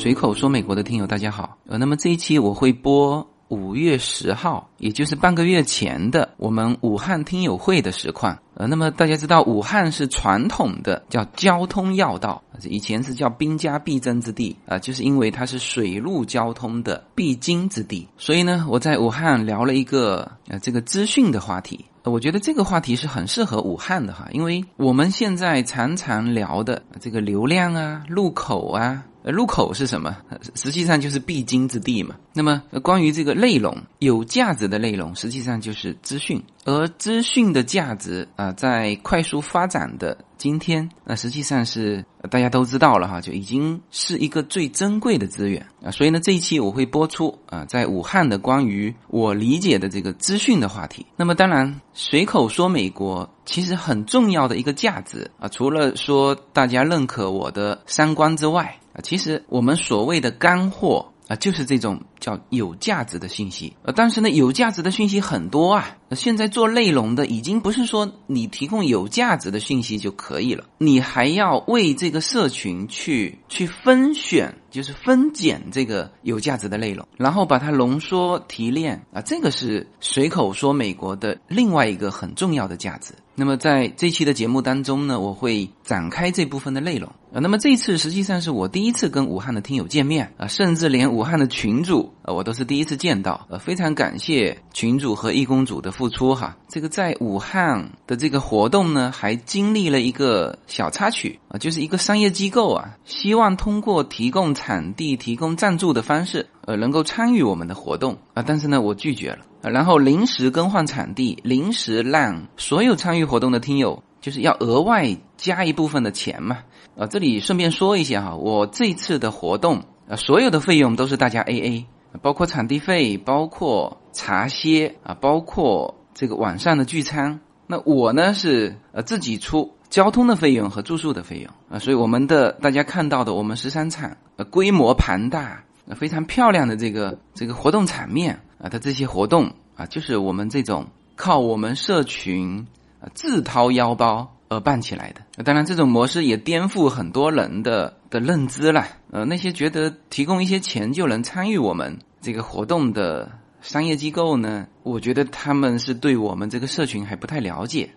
随口说美国的听友大家好，呃，那么这一期我会播五月十号，也就是半个月前的我们武汉听友会的实况。呃，那么大家知道武汉是传统的叫交通要道，以前是叫兵家必争之地啊，就是因为它是水陆交通的必经之地，所以呢，我在武汉聊了一个呃这个资讯的话题。我觉得这个话题是很适合武汉的哈，因为我们现在常常聊的这个流量啊、路口啊。呃，入口是什么？实际上就是必经之地嘛。那么，关于这个内容有价值的内容，实际上就是资讯。而资讯的价值啊，在快速发展的今天，那实际上是大家都知道了哈，就已经是一个最珍贵的资源啊。所以呢，这一期我会播出啊，在武汉的关于我理解的这个资讯的话题。那么，当然随口说美国，其实很重要的一个价值啊，除了说大家认可我的三观之外啊，其实我们所谓的干货。啊，就是这种叫有价值的信息，呃，但是呢，有价值的信息很多啊。现在做内容的已经不是说你提供有价值的信息就可以了，你还要为这个社群去去分选，就是分拣这个有价值的内容，然后把它浓缩提炼啊，这个是随口说美国的另外一个很重要的价值。那么在这期的节目当中呢，我会展开这部分的内容啊。那么这次实际上是我第一次跟武汉的听友见面啊，甚至连武汉的群主啊，我都是第一次见到。呃，非常感谢群主和义工组的付出哈。这个在武汉的这个活动呢，还经历了一个小插曲啊，就是一个商业机构啊，希望通过提供场地、提供赞助的方式，呃，能够参与我们的活动啊，但是呢，我拒绝了。然后临时更换场地，临时让所有参与活动的听友就是要额外加一部分的钱嘛。啊，这里顺便说一下哈，我这次的活动啊，所有的费用都是大家 A A，包括场地费，包括茶歇啊，包括这个晚上的聚餐。那我呢是呃自己出交通的费用和住宿的费用啊，所以我们的大家看到的我们十三场呃规模庞大、非常漂亮的这个这个活动场面。啊，他这些活动啊，就是我们这种靠我们社群啊自掏腰包而办起来的。那当然，这种模式也颠覆很多人的的认知了。呃，那些觉得提供一些钱就能参与我们这个活动的商业机构呢，我觉得他们是对我们这个社群还不太了解。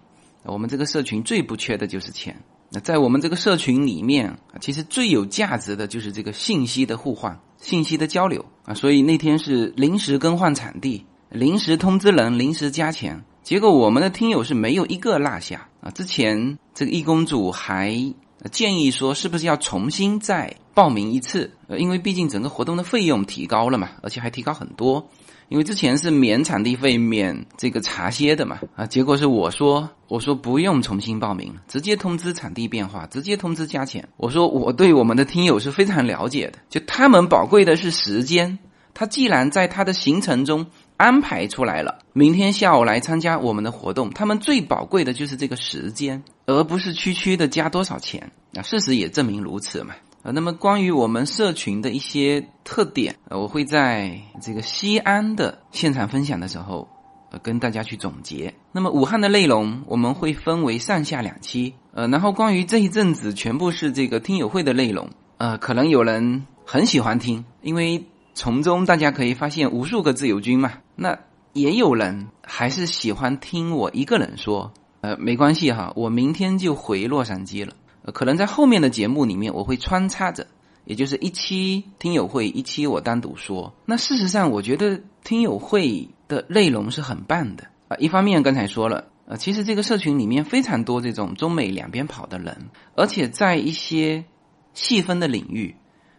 我们这个社群最不缺的就是钱。那在我们这个社群里面，其实最有价值的就是这个信息的互换、信息的交流啊。所以那天是临时更换场地、临时通知人、临时加钱，结果我们的听友是没有一个落下啊。之前这个易公主还建议说，是不是要重新再报名一次？呃，因为毕竟整个活动的费用提高了嘛，而且还提高很多。因为之前是免场地费、免这个茶歇的嘛，啊，结果是我说，我说不用重新报名，直接通知场地变化，直接通知加钱。我说我对我们的听友是非常了解的，就他们宝贵的是时间，他既然在他的行程中安排出来了，明天下午来参加我们的活动，他们最宝贵的就是这个时间，而不是区区的加多少钱。啊，事实也证明如此嘛。呃，那么关于我们社群的一些特点，呃，我会在这个西安的现场分享的时候，呃，跟大家去总结。那么武汉的内容我们会分为上下两期，呃，然后关于这一阵子全部是这个听友会的内容，呃，可能有人很喜欢听，因为从中大家可以发现无数个自由军嘛。那也有人还是喜欢听我一个人说，呃，没关系哈，我明天就回洛杉矶了。可能在后面的节目里面我会穿插着，也就是一期听友会，一期我单独说。那事实上，我觉得听友会的内容是很棒的啊。一方面刚才说了，呃，其实这个社群里面非常多这种中美两边跑的人，而且在一些细分的领域，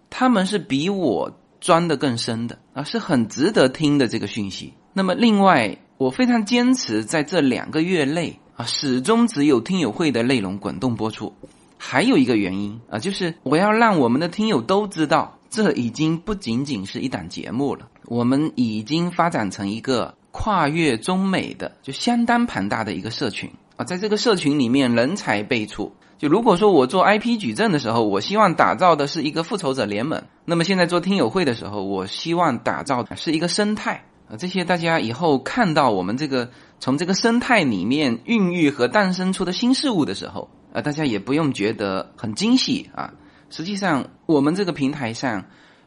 他们是比我钻的更深的啊，是很值得听的这个讯息。那么另外，我非常坚持在这两个月内啊，始终只有听友会的内容滚动播出。还有一个原因啊，就是我要让我们的听友都知道，这已经不仅仅是一档节目了，我们已经发展成一个跨越中美的，就相当庞大的一个社群啊。在这个社群里面，人才辈出。就如果说我做 IP 矩阵的时候，我希望打造的是一个复仇者联盟，那么现在做听友会的时候，我希望打造的是一个生态啊。这些大家以后看到我们这个从这个生态里面孕育和诞生出的新事物的时候。啊，大家也不用觉得很惊喜啊，实际上我们这个平台上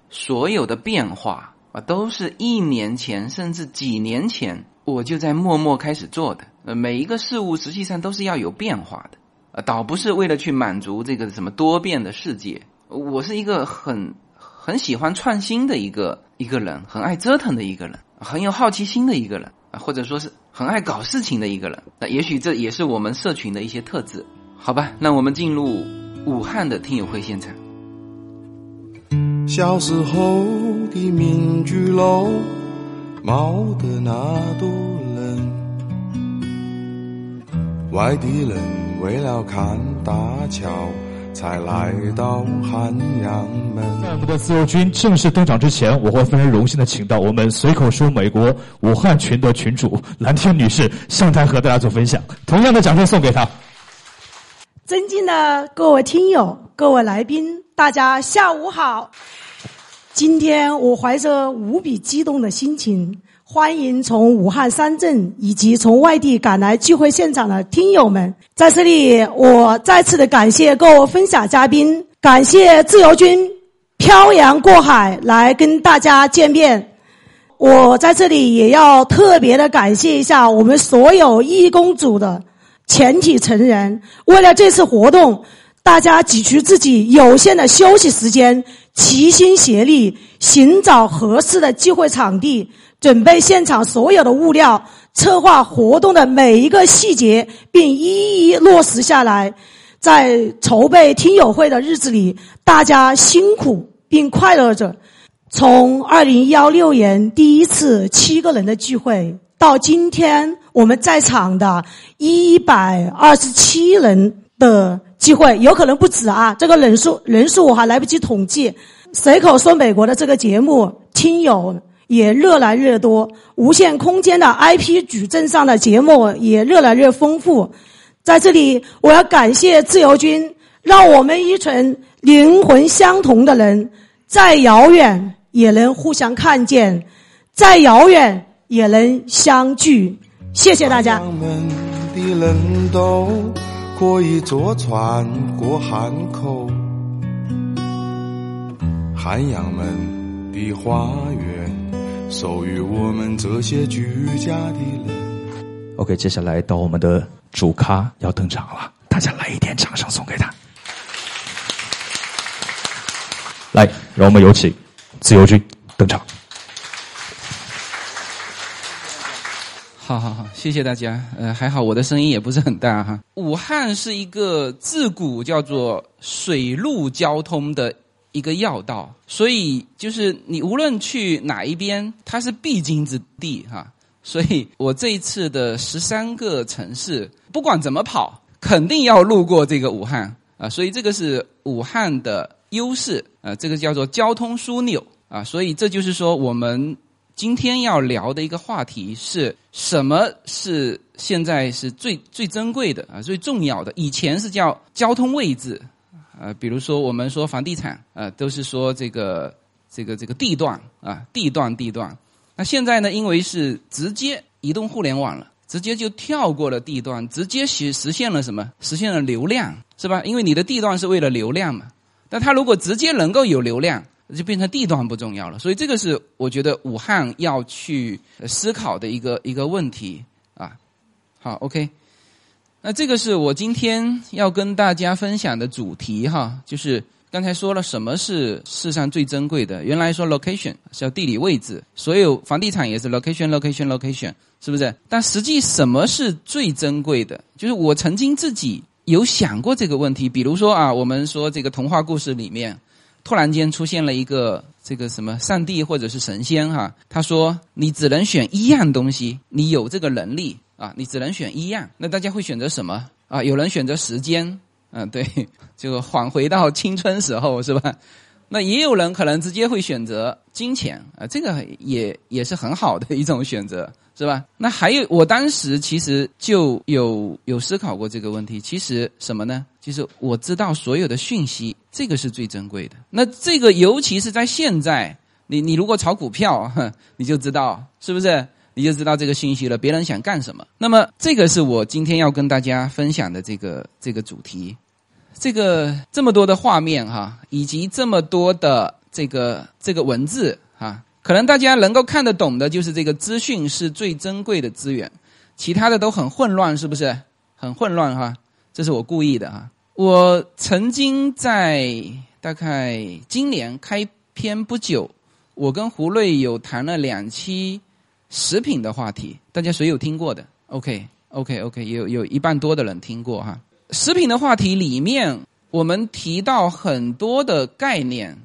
所有的变化啊，都是一年前甚至几年前我就在默默开始做的。呃，每一个事物实际上都是要有变化的，呃，倒不是为了去满足这个什么多变的世界。我是一个很很喜欢创新的一个一个人，很爱折腾的一个人，很有好奇心的一个人啊，或者说是很爱搞事情的一个人。那也许这也是我们社群的一些特质。好吧，那我们进入武汉的听友会现场。小时候的民居楼，冒得那多冷，外地人为了看大桥，才来到汉阳门。在我们的自由军正式登场之前，我会非常荣幸的请到我们随口说美国武汉群的群主蓝天女士上台和大家做分享。同样的掌声送给她。尊敬的各位听友、各位来宾，大家下午好。今天我怀着无比激动的心情，欢迎从武汉三镇以及从外地赶来聚会现场的听友们。在这里，我再次的感谢各位分享嘉宾，感谢自由军漂洋过海来跟大家见面。我在这里也要特别的感谢一下我们所有义工组的。全体成员为了这次活动，大家挤出自己有限的休息时间，齐心协力寻找合适的聚会场地，准备现场所有的物料，策划活动的每一个细节，并一一落实下来。在筹备听友会的日子里，大家辛苦并快乐着。从二零幺六年第一次七个人的聚会。到今天我们在场的一百二十七人的机会，有可能不止啊！这个人数人数我还来不及统计。随口说美国的这个节目，听友也越来越多，无限空间的 IP 矩阵上的节目也越来越丰富。在这里，我要感谢自由军，让我们一群灵魂相同的人，再遥远也能互相看见，再遥远。也能相聚，谢谢大家。们的人都可以坐船过汉口，汉阳门的花园属于我们这些居家的人。OK，接下来到我们的主咖要登场了，大家来一点掌声送给他。来，让我们有请自由军登场。好好好，谢谢大家。呃，还好我的声音也不是很大哈。武汉是一个自古叫做水陆交通的一个要道，所以就是你无论去哪一边，它是必经之地哈。所以我这一次的十三个城市，不管怎么跑，肯定要路过这个武汉啊。所以这个是武汉的优势啊，这个叫做交通枢纽啊。所以这就是说我们。今天要聊的一个话题是什么？是现在是最最珍贵的啊，最重要的。以前是叫交通位置，啊，比如说我们说房地产，啊，都是说这个这个这个地段啊，地段地段。那现在呢，因为是直接移动互联网了，直接就跳过了地段，直接实实现了什么？实现了流量，是吧？因为你的地段是为了流量嘛。但它如果直接能够有流量。就变成地段不重要了，所以这个是我觉得武汉要去思考的一个一个问题啊。好，OK，那这个是我今天要跟大家分享的主题哈，就是刚才说了什么是世上最珍贵的，原来说 location 是要地理位置，所有房地产也是 location，location，location，是不是？但实际什么是最珍贵的？就是我曾经自己有想过这个问题，比如说啊，我们说这个童话故事里面。突然间出现了一个这个什么上帝或者是神仙哈，他说你只能选一样东西，你有这个能力啊，你只能选一样。那大家会选择什么啊？有人选择时间，嗯，对，就返回到青春时候是吧？那也有人可能直接会选择金钱啊，这个也也是很好的一种选择。是吧？那还有，我当时其实就有有思考过这个问题。其实什么呢？就是我知道所有的讯息，这个是最珍贵的。那这个尤其是在现在，你你如果炒股票，你就知道是不是？你就知道这个信息了。别人想干什么？那么这个是我今天要跟大家分享的这个这个主题。这个这么多的画面哈，以及这么多的这个这个文字哈，可能大家能够看得懂的，就是这个资讯是最珍贵的资源，其他的都很混乱，是不是？很混乱哈，这是我故意的哈。我曾经在大概今年开篇不久，我跟胡瑞有谈了两期食品的话题，大家谁有听过的？OK，OK，OK，有有一半多的人听过哈。食品的话题里面，我们提到很多的概念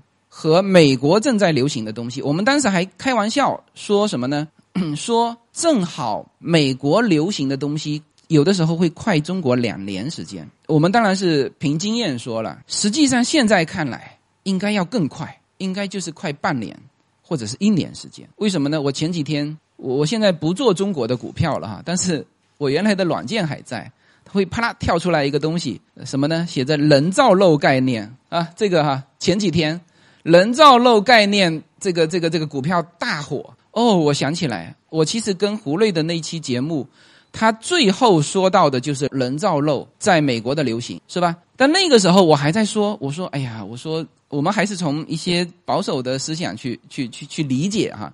和美国正在流行的东西。我们当时还开玩笑说什么呢？说正好美国流行的东西。有的时候会快中国两年时间，我们当然是凭经验说了。实际上现在看来，应该要更快，应该就是快半年或者是一年时间。为什么呢？我前几天，我现在不做中国的股票了哈，但是我原来的软件还在，会啪啦跳出来一个东西，什么呢？写着人造肉概念啊，这个哈，前几天人造肉概念这个这个这个股票大火哦，我想起来，我其实跟胡瑞的那期节目。他最后说到的就是人造肉在美国的流行，是吧？但那个时候我还在说，我说，哎呀，我说我们还是从一些保守的思想去去去去理解哈。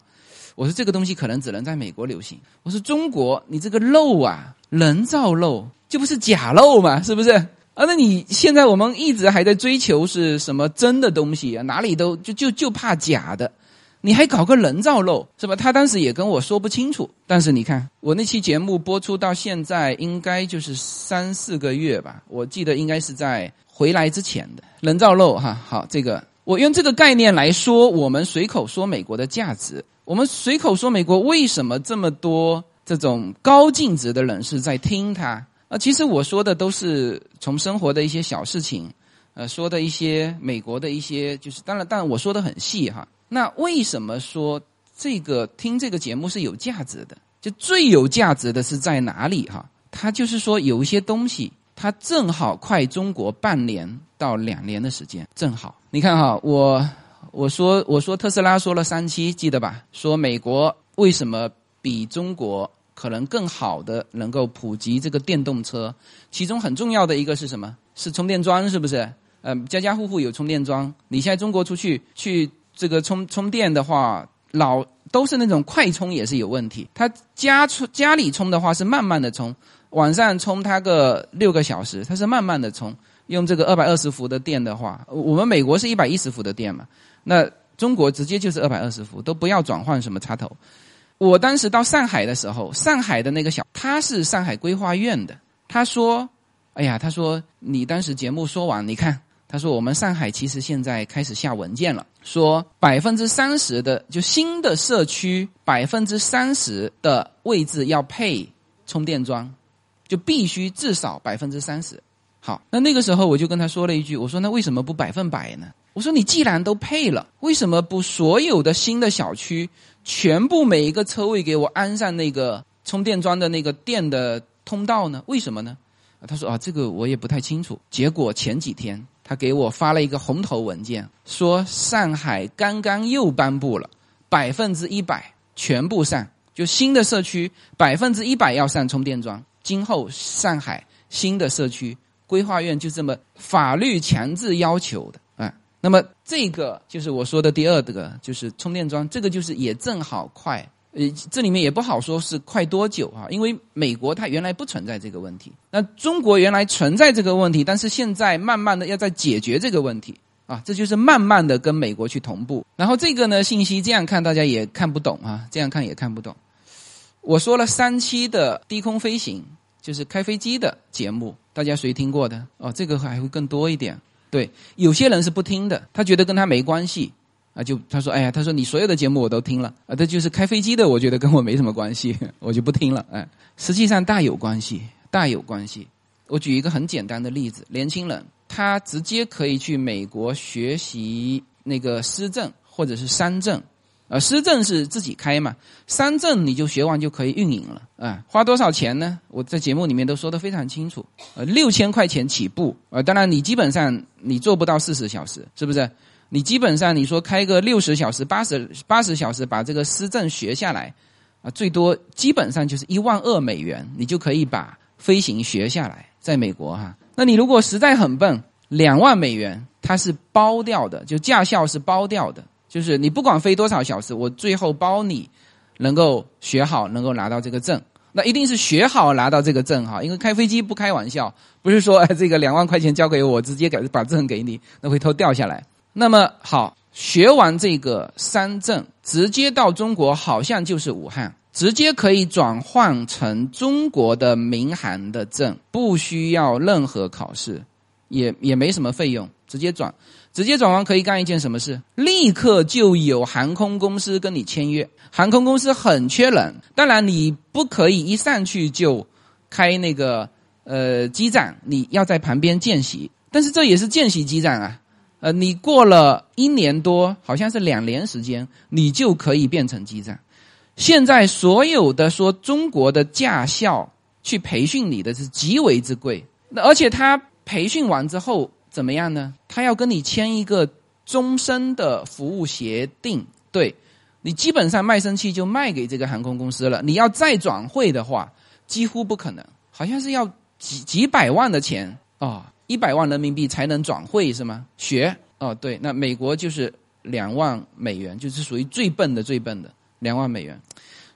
我说这个东西可能只能在美国流行。我说中国，你这个肉啊，人造肉就不是假肉嘛，是不是？啊，那你现在我们一直还在追求是什么真的东西啊？哪里都就就就怕假的。你还搞个人造肉是吧？他当时也跟我说不清楚。但是你看，我那期节目播出到现在，应该就是三四个月吧。我记得应该是在回来之前的人造肉哈。好，这个我用这个概念来说，我们随口说美国的价值。我们随口说美国为什么这么多这种高净值的人士在听他啊？其实我说的都是从生活的一些小事情，呃，说的一些美国的一些，就是当然，当然我说的很细哈。那为什么说这个听这个节目是有价值的？就最有价值的是在哪里哈？它就是说有一些东西，它正好快中国半年到两年的时间，正好。你看哈，我我说我说特斯拉说了三期，记得吧？说美国为什么比中国可能更好的能够普及这个电动车？其中很重要的一个是什么？是充电桩，是不是？嗯，家家户户有充电桩。你现在中国出去去。这个充充电的话，老都是那种快充也是有问题。他家充家里充的话是慢慢的充，晚上充它个六个小时，它是慢慢的充。用这个二百二十伏的电的话，我们美国是一百一十伏的电嘛，那中国直接就是二百二十伏，都不要转换什么插头。我当时到上海的时候，上海的那个小他是上海规划院的，他说：“哎呀，他说你当时节目说完，你看。”他说：“我们上海其实现在开始下文件了，说百分之三十的就新的社区百分之三十的位置要配充电桩，就必须至少百分之三十。好，那那个时候我就跟他说了一句，我说那为什么不百分百呢？我说你既然都配了，为什么不所有的新的小区全部每一个车位给我安上那个充电桩的那个电的通道呢？为什么呢？他说啊，这个我也不太清楚。结果前几天。”他给我发了一个红头文件，说上海刚刚又颁布了百分之一百全部上，就新的社区百分之一百要上充电桩。今后上海新的社区规划院就这么法律强制要求的。那么这个就是我说的第二个，就是充电桩，这个就是也正好快。呃，这里面也不好说是快多久啊，因为美国它原来不存在这个问题，那中国原来存在这个问题，但是现在慢慢的要在解决这个问题啊，这就是慢慢的跟美国去同步。然后这个呢，信息这样看大家也看不懂啊，这样看也看不懂。我说了三期的低空飞行，就是开飞机的节目，大家谁听过的？哦，这个还会更多一点。对，有些人是不听的，他觉得跟他没关系。啊，就他说，哎呀，他说你所有的节目我都听了，啊，他就是开飞机的，我觉得跟我没什么关系，我就不听了，哎，实际上大有关系，大有关系。我举一个很简单的例子，年轻人他直接可以去美国学习那个施政或者是商政，啊，施政是自己开嘛，三证你就学完就可以运营了，啊，花多少钱呢？我在节目里面都说的非常清楚，呃，六千块钱起步，啊，当然你基本上你做不到四十小时，是不是？你基本上你说开个六十小时、八十八十小时把这个施政学下来，啊，最多基本上就是一万二美元，你就可以把飞行学下来。在美国哈，那你如果实在很笨，两万美元它是包掉的，就驾校是包掉的，就是你不管飞多少小时，我最后包你能够学好，能够拿到这个证。那一定是学好拿到这个证哈，因为开飞机不开玩笑，不是说这个两万块钱交给我，直接给把证给你，那回头掉下来。那么好，学完这个三证，直接到中国好像就是武汉，直接可以转换成中国的民航的证，不需要任何考试，也也没什么费用，直接转。直接转完可以干一件什么事？立刻就有航空公司跟你签约。航空公司很缺人，当然你不可以一上去就开那个呃机长，你要在旁边见习。但是这也是见习机长啊，呃，你过了一年多，好像是两年时间，你就可以变成机长。现在所有的说中国的驾校去培训你的是极为之贵，那而且他培训完之后。怎么样呢？他要跟你签一个终身的服务协定，对你基本上卖身契就卖给这个航空公司了。你要再转会的话，几乎不可能，好像是要几几百万的钱啊，一百万人民币才能转会是吗？学哦，对，那美国就是两万美元，就是属于最笨的最笨的两万美元，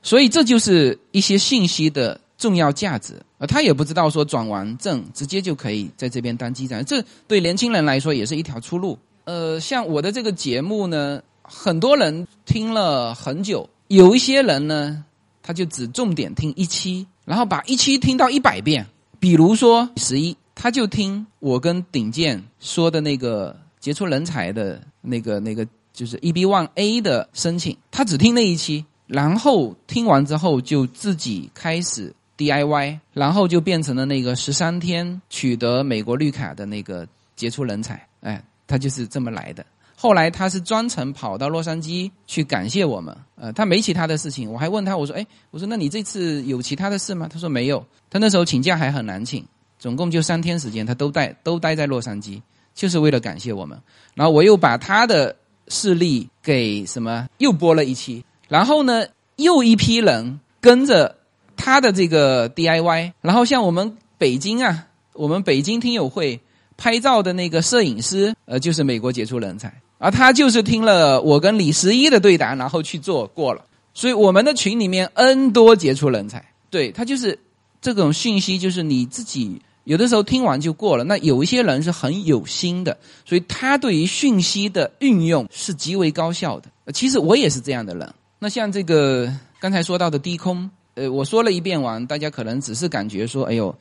所以这就是一些信息的。重要价值啊，他也不知道说转完证直接就可以在这边当机长，这对年轻人来说也是一条出路。呃，像我的这个节目呢，很多人听了很久，有一些人呢，他就只重点听一期，然后把一期听到一百遍。比如说十一，他就听我跟顶剑说的那个杰出人才的那个那个就是 EB One A 的申请，他只听那一期，然后听完之后就自己开始。DIY，然后就变成了那个十三天取得美国绿卡的那个杰出人才，哎，他就是这么来的。后来他是专程跑到洛杉矶去感谢我们，呃，他没其他的事情。我还问他，我说，哎，我说那你这次有其他的事吗？他说没有，他那时候请假还很难请，总共就三天时间，他都待都待在洛杉矶，就是为了感谢我们。然后我又把他的事例给什么又播了一期，然后呢，又一批人跟着。他的这个 DIY，然后像我们北京啊，我们北京听友会拍照的那个摄影师，呃，就是美国杰出人才，而他就是听了我跟李十一的对答，然后去做过了。所以我们的群里面 N 多杰出人才，对他就是这种讯息，就是你自己有的时候听完就过了。那有一些人是很有心的，所以他对于讯息的运用是极为高效的。其实我也是这样的人。那像这个刚才说到的低空。呃，我说了一遍完，大家可能只是感觉说，哎呦，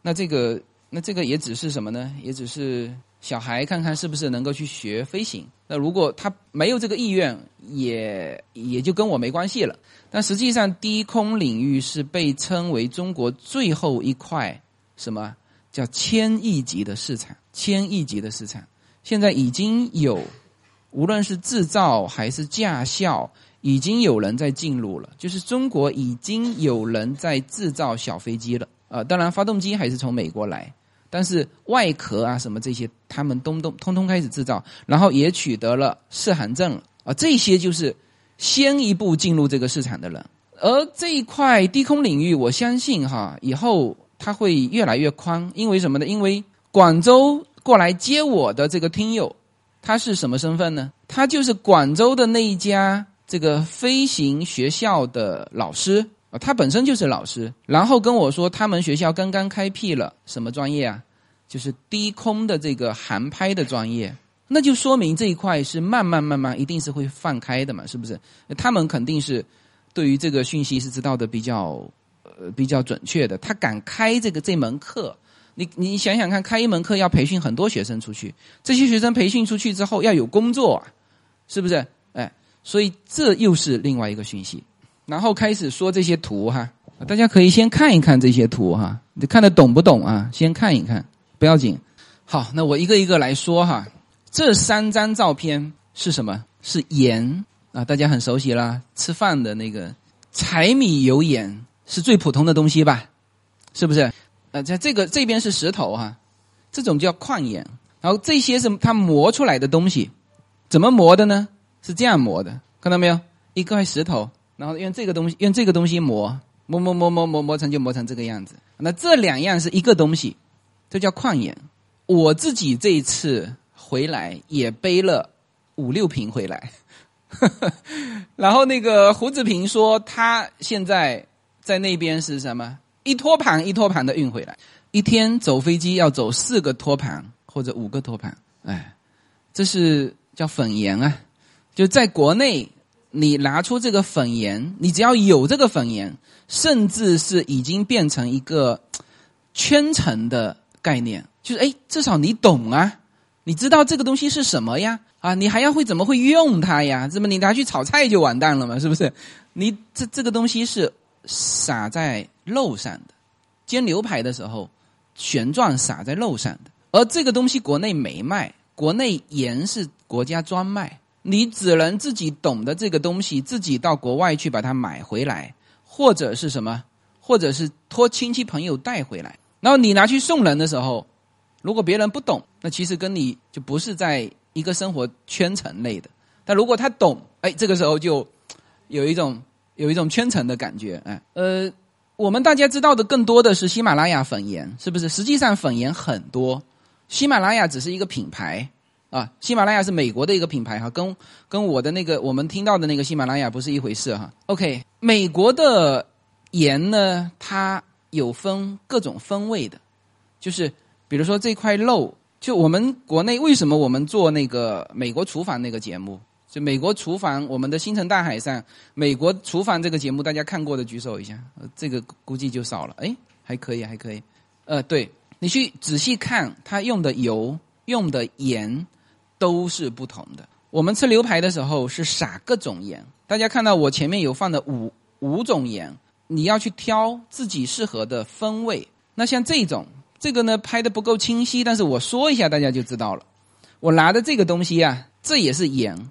那这个，那这个也只是什么呢？也只是小孩看看是不是能够去学飞行。那如果他没有这个意愿，也也就跟我没关系了。但实际上，低空领域是被称为中国最后一块什么叫千亿级的市场？千亿级的市场，现在已经有，无论是制造还是驾校。已经有人在进入了，就是中国已经有人在制造小飞机了啊！当然，发动机还是从美国来，但是外壳啊什么这些，他们都都通通开始制造，然后也取得了适航证了啊！这些就是先一步进入这个市场的人。而这一块低空领域，我相信哈，以后它会越来越宽，因为什么呢？因为广州过来接我的这个听友，他是什么身份呢？他就是广州的那一家。这个飞行学校的老师啊，他本身就是老师，然后跟我说，他们学校刚刚开辟了什么专业啊？就是低空的这个航拍的专业，那就说明这一块是慢慢慢慢一定是会放开的嘛，是不是？他们肯定是对于这个讯息是知道的比较呃比较准确的，他敢开这个这门课，你你想想看，开一门课要培训很多学生出去，这些学生培训出去之后要有工作啊，是不是？所以这又是另外一个讯息，然后开始说这些图哈，大家可以先看一看这些图哈，你看得懂不懂啊？先看一看，不要紧。好，那我一个一个来说哈。这三张照片是什么？是盐啊，大家很熟悉啦，吃饭的那个柴米油盐是最普通的东西吧？是不是？呃，在这个这边是石头哈，这种叫矿盐，然后这些是它磨出来的东西，怎么磨的呢？是这样磨的，看到没有？一块石头，然后用这个东西，用这个东西磨，磨磨磨磨磨磨成就磨成这个样子。那这两样是一个东西，这叫矿盐。我自己这一次回来也背了五六瓶回来，然后那个胡子平说他现在在那边是什么？一托盘一托盘的运回来，一天走飞机要走四个托盘或者五个托盘，哎，这是叫粉盐啊！就在国内，你拿出这个粉盐，你只要有这个粉盐，甚至是已经变成一个圈层的概念，就是哎，至少你懂啊，你知道这个东西是什么呀？啊，你还要会怎么会用它呀？怎么你拿去炒菜就完蛋了嘛？是不是？你这这个东西是撒在。肉上的煎牛排的时候，旋转撒在肉上的，而这个东西国内没卖，国内盐是国家专卖，你只能自己懂得这个东西，自己到国外去把它买回来，或者是什么，或者是托亲戚朋友带回来，然后你拿去送人的时候，如果别人不懂，那其实跟你就不是在一个生活圈层内的，但如果他懂，哎，这个时候就有一种有一种圈层的感觉，哎，呃。我们大家知道的更多的是喜马拉雅粉盐，是不是？实际上粉盐很多，喜马拉雅只是一个品牌啊。喜马拉雅是美国的一个品牌哈，跟跟我的那个我们听到的那个喜马拉雅不是一回事哈。OK，美国的盐呢，它有分各种风味的，就是比如说这块肉，就我们国内为什么我们做那个美国厨房那个节目？就美国厨房，我们的星辰大海上，美国厨房这个节目，大家看过的举手一下，这个估计就少了。哎，还可以，还可以。呃，对你去仔细看，它用的油、用的盐都是不同的。我们吃牛排的时候是撒各种盐，大家看到我前面有放的五五种盐，你要去挑自己适合的风味。那像这种，这个呢拍的不够清晰，但是我说一下，大家就知道了。我拿的这个东西啊，这也是盐。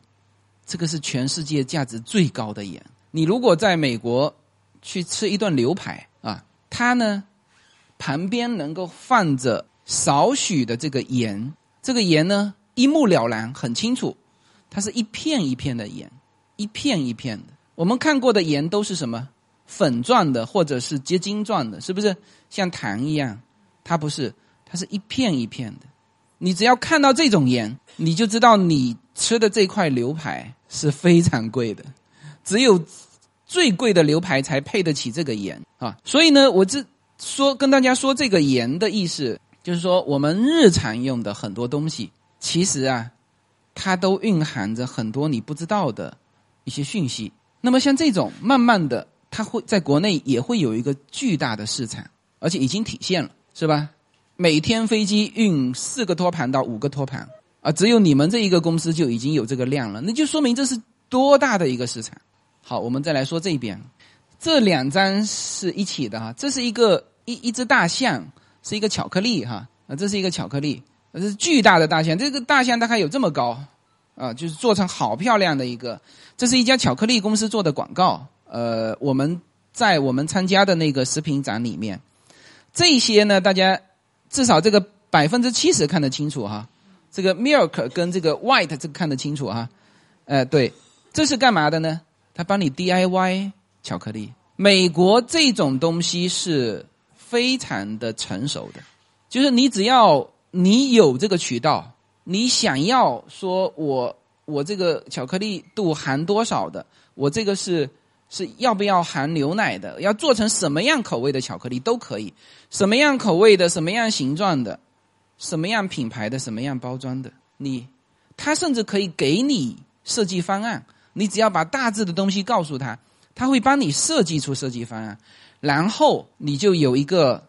这个是全世界价值最高的盐。你如果在美国去吃一顿牛排啊，它呢旁边能够放着少许的这个盐，这个盐呢一目了然，很清楚，它是一片一片的盐，一片一片的。我们看过的盐都是什么粉状的或者是结晶状的，是不是像糖一样？它不是，它是一片一片的。你只要看到这种盐，你就知道你吃的这块牛排是非常贵的，只有最贵的牛排才配得起这个盐啊！所以呢，我这说跟大家说这个盐的意思，就是说我们日常用的很多东西，其实啊，它都蕴含着很多你不知道的一些讯息。那么像这种，慢慢的，它会在国内也会有一个巨大的市场，而且已经体现了，是吧？每天飞机运四个托盘到五个托盘啊，只有你们这一个公司就已经有这个量了，那就说明这是多大的一个市场。好，我们再来说这边，这两张是一起的哈，这是一个一一只大象，是一个巧克力哈啊，这是一个巧克力，这是巨大的大象，这个大象大概有这么高啊，就是做成好漂亮的一个，这是一家巧克力公司做的广告，呃，我们在我们参加的那个食品展里面，这些呢，大家。至少这个百分之七十看得清楚哈，这个 milk 跟这个 white 这个看得清楚哈，呃，对，这是干嘛的呢？他帮你 DIY 巧克力。美国这种东西是非常的成熟的，就是你只要你有这个渠道，你想要说我我这个巧克力度含多少的，我这个是。是要不要含牛奶的？要做成什么样口味的巧克力都可以，什么样口味的，什么样形状的，什么样品牌的，什么样包装的，你，他甚至可以给你设计方案。你只要把大致的东西告诉他，他会帮你设计出设计方案，然后你就有一个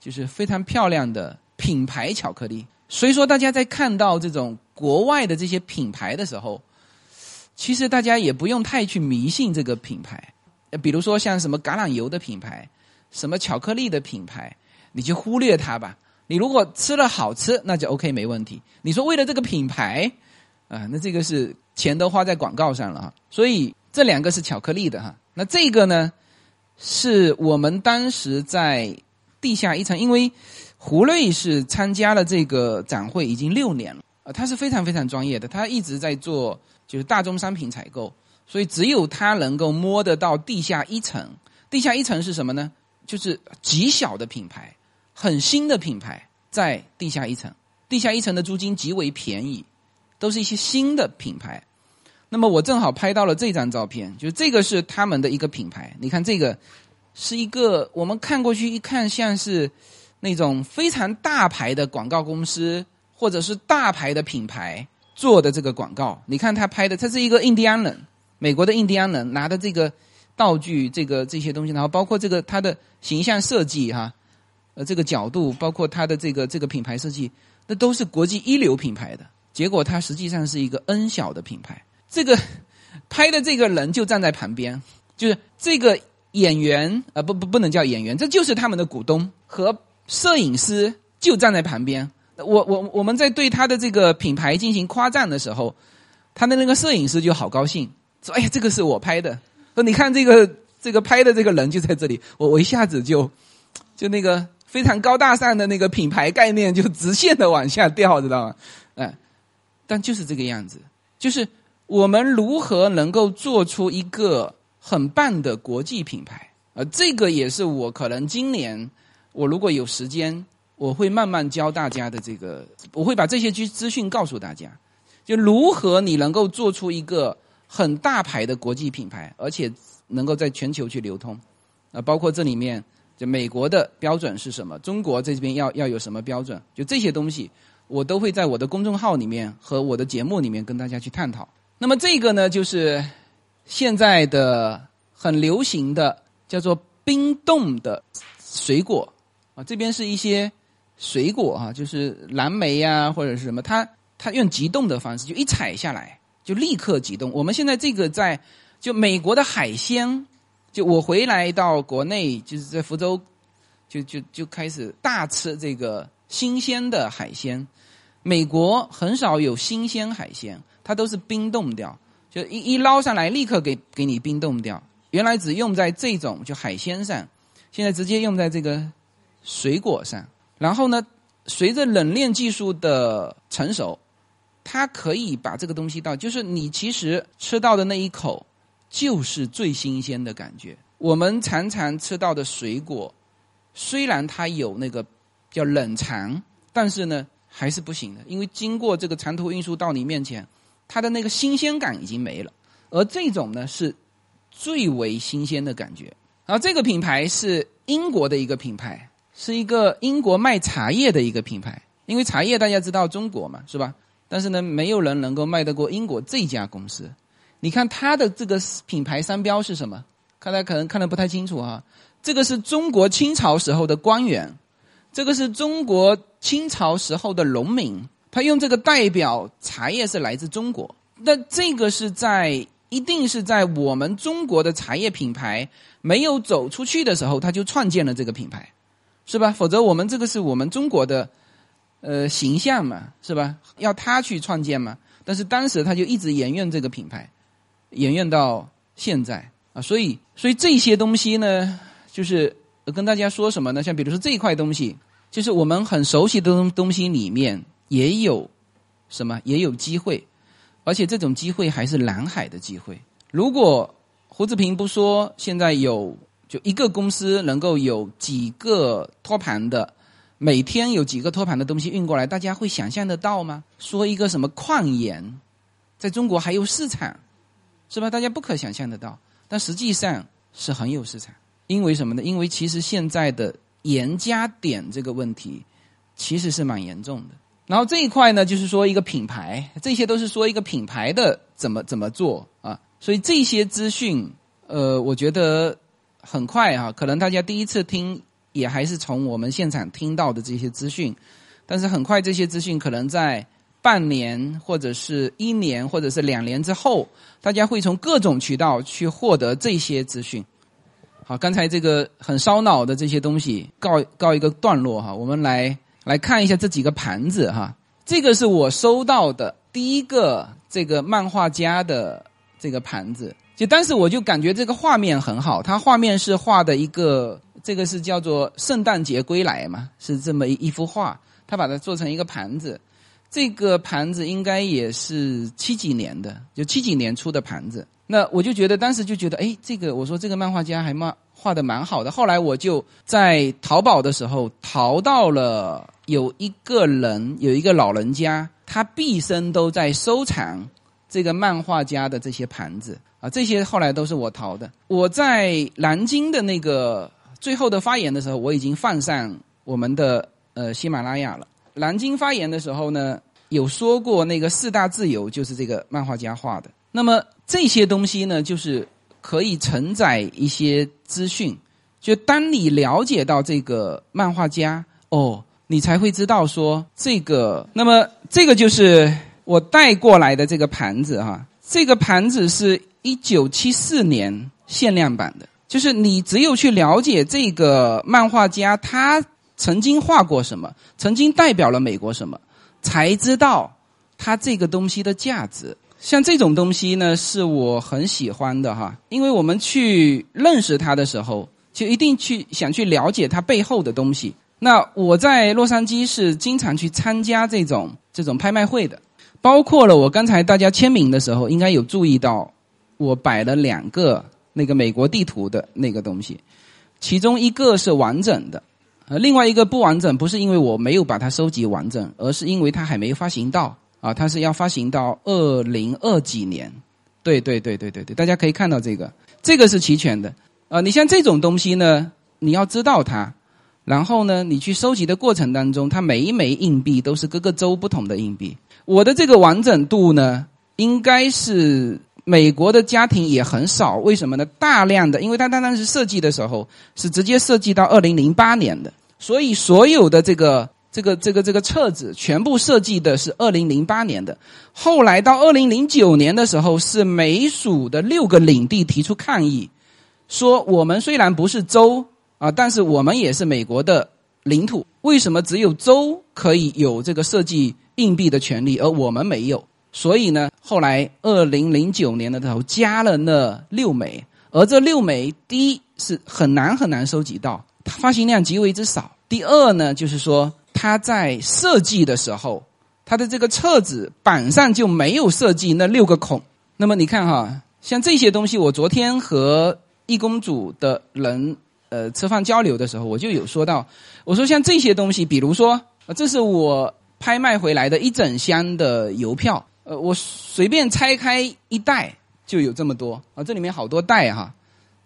就是非常漂亮的品牌巧克力。所以说，大家在看到这种国外的这些品牌的时候。其实大家也不用太去迷信这个品牌，比如说像什么橄榄油的品牌，什么巧克力的品牌，你就忽略它吧。你如果吃了好吃，那就 OK 没问题。你说为了这个品牌，啊，那这个是钱都花在广告上了哈。所以这两个是巧克力的哈。那这个呢，是我们当时在地下一层，因为胡瑞是参加了这个展会已经六年了，啊，他是非常非常专业的，他一直在做。就是大宗商品采购，所以只有他能够摸得到地下一层。地下一层是什么呢？就是极小的品牌，很新的品牌在地下一层。地下一层的租金极为便宜，都是一些新的品牌。那么我正好拍到了这张照片，就这个是他们的一个品牌。你看这个是一个我们看过去一看像是那种非常大牌的广告公司或者是大牌的品牌做的这个广告。你看他拍的，他是一个印第安人，美国的印第安人拿的这个道具，这个这些东西，然后包括这个他的形象设计哈，呃，这个角度，包括他的这个这个品牌设计，那都是国际一流品牌的。结果他实际上是一个 N 小的品牌。这个拍的这个人就站在旁边，就是这个演员啊，不不不能叫演员，这就是他们的股东和摄影师就站在旁边。我我我们在对他的这个品牌进行夸赞的时候，他的那个摄影师就好高兴，说：“哎呀，这个是我拍的。”说：“你看这个这个拍的这个人就在这里。”我我一下子就就那个非常高大上的那个品牌概念就直线的往下掉，知道吗？哎，但就是这个样子，就是。我们如何能够做出一个很棒的国际品牌？呃，这个也是我可能今年我如果有时间，我会慢慢教大家的。这个我会把这些资资讯告诉大家，就如何你能够做出一个很大牌的国际品牌，而且能够在全球去流通。啊，包括这里面就美国的标准是什么？中国这边要要有什么标准？就这些东西，我都会在我的公众号里面和我的节目里面跟大家去探讨。那么这个呢，就是现在的很流行的叫做冰冻的水果啊，这边是一些水果哈，就是蓝莓呀或者是什么，它它用急冻的方式，就一采下来就立刻急冻。我们现在这个在就美国的海鲜，就我回来到国内就是在福州，就就就开始大吃这个新鲜的海鲜。美国很少有新鲜海鲜。它都是冰冻掉，就一一捞上来，立刻给给你冰冻掉。原来只用在这种就海鲜上，现在直接用在这个水果上。然后呢，随着冷链技术的成熟，它可以把这个东西到，就是你其实吃到的那一口，就是最新鲜的感觉。我们常常吃到的水果，虽然它有那个叫冷藏，但是呢还是不行的，因为经过这个长途运输到你面前。它的那个新鲜感已经没了，而这种呢是最为新鲜的感觉。然后这个品牌是英国的一个品牌，是一个英国卖茶叶的一个品牌。因为茶叶大家知道中国嘛，是吧？但是呢，没有人能够卖得过英国这家公司。你看它的这个品牌商标是什么？看来可能看得不太清楚啊。这个是中国清朝时候的官员，这个是中国清朝时候的农民。他用这个代表茶叶是来自中国，那这个是在一定是在我们中国的茶叶品牌没有走出去的时候，他就创建了这个品牌，是吧？否则我们这个是我们中国的呃形象嘛，是吧？要他去创建嘛？但是当时他就一直沿用这个品牌，沿用到现在啊。所以，所以这些东西呢，就是跟大家说什么呢？像比如说这一块东西，就是我们很熟悉的东东西里面。也有什么？也有机会，而且这种机会还是蓝海的机会。如果胡志平不说，现在有就一个公司能够有几个托盘的，每天有几个托盘的东西运过来，大家会想象得到吗？说一个什么矿盐，在中国还有市场，是吧？大家不可想象得到，但实际上是很有市场。因为什么呢？因为其实现在的盐加碘这个问题，其实是蛮严重的。然后这一块呢，就是说一个品牌，这些都是说一个品牌的怎么怎么做啊。所以这些资讯，呃，我觉得很快哈，可能大家第一次听也还是从我们现场听到的这些资讯，但是很快这些资讯可能在半年或者是一年或者是两年之后，大家会从各种渠道去获得这些资讯。好，刚才这个很烧脑的这些东西告告一个段落哈，我们来。来看一下这几个盘子哈，这个是我收到的第一个这个漫画家的这个盘子，就当时我就感觉这个画面很好，它画面是画的一个这个是叫做圣诞节归来嘛，是这么一幅画，他把它做成一个盘子，这个盘子应该也是七几年的，就七几年出的盘子，那我就觉得当时就觉得哎，这个我说这个漫画家还蛮画的蛮好的，后来我就在淘宝的时候淘到了。有一个人，有一个老人家，他毕生都在收藏这个漫画家的这些盘子啊，这些后来都是我淘的。我在南京的那个最后的发言的时候，我已经放上我们的呃喜马拉雅了。南京发言的时候呢，有说过那个四大自由就是这个漫画家画的。那么这些东西呢，就是可以承载一些资讯。就当你了解到这个漫画家哦，你才会知道说这个。那么这个就是我带过来的这个盘子哈，这个盘子是一九七四年限量版的。就是你只有去了解这个漫画家，他曾经画过什么，曾经代表了美国什么，才知道他这个东西的价值。像这种东西呢，是我很喜欢的哈，因为我们去认识它的时候，就一定去想去了解它背后的东西。那我在洛杉矶是经常去参加这种这种拍卖会的，包括了我刚才大家签名的时候，应该有注意到我摆了两个那个美国地图的那个东西，其中一个是完整的，呃，另外一个不完整，不是因为我没有把它收集完整，而是因为它还没发行到。啊，它是要发行到二零二几年，对对对对对对，大家可以看到这个，这个是齐全的。啊，你像这种东西呢，你要知道它，然后呢，你去收集的过程当中，它每一枚硬币都是各个州不同的硬币。我的这个完整度呢，应该是美国的家庭也很少。为什么呢？大量的，因为它单单是设计的时候是直接设计到二零零八年的，所以所有的这个。这个这个这个册子全部设计的是二零零八年的，后来到二零零九年的时候，是美属的六个领地提出抗议，说我们虽然不是州啊，但是我们也是美国的领土，为什么只有州可以有这个设计硬币的权利，而我们没有？所以呢，后来二零零九年的时候加了那六枚，而这六枚第一是很难很难收集到，它发行量极为之少；第二呢，就是说。它在设计的时候，它的这个册子板上就没有设计那六个孔。那么你看哈，像这些东西，我昨天和一公主的人呃吃饭交流的时候，我就有说到，我说像这些东西，比如说，这是我拍卖回来的一整箱的邮票，呃，我随便拆开一袋就有这么多啊，这里面好多袋哈，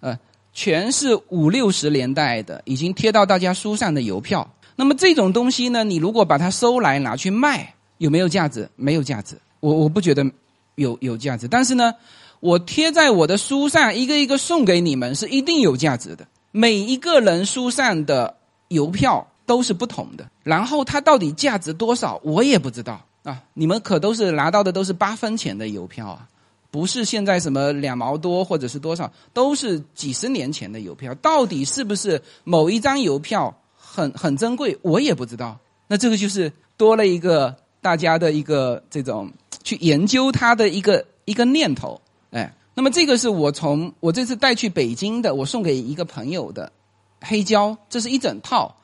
呃，全是五六十年代的，已经贴到大家书上的邮票。那么这种东西呢，你如果把它收来拿去卖，有没有价值？没有价值。我我不觉得有有价值。但是呢，我贴在我的书上，一个一个送给你们，是一定有价值的。每一个人书上的邮票都是不同的，然后它到底价值多少，我也不知道啊。你们可都是拿到的都是八分钱的邮票啊，不是现在什么两毛多或者是多少，都是几十年前的邮票。到底是不是某一张邮票？很很珍贵，我也不知道。那这个就是多了一个大家的一个这种去研究它的一个一个念头，哎。那么这个是我从我这次带去北京的，我送给一个朋友的黑胶，这是一整套，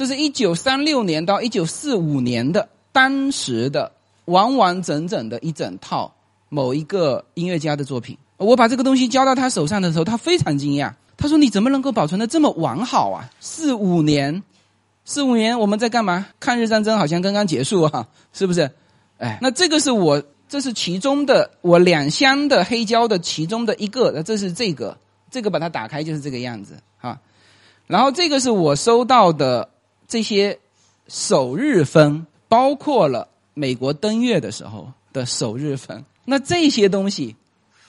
这是一九三六年到一九四五年的当时的完完整整的一整套某一个音乐家的作品。我把这个东西交到他手上的时候，他非常惊讶。他说：“你怎么能够保存的这么完好啊？四五年，四五年我们在干嘛？抗日战争好像刚刚结束啊，是不是？哎，那这个是我，这是其中的我两箱的黑胶的其中的一个，那这是这个，这个把它打开就是这个样子啊。然后这个是我收到的这些首日分，包括了美国登月的时候的首日分。那这些东西。”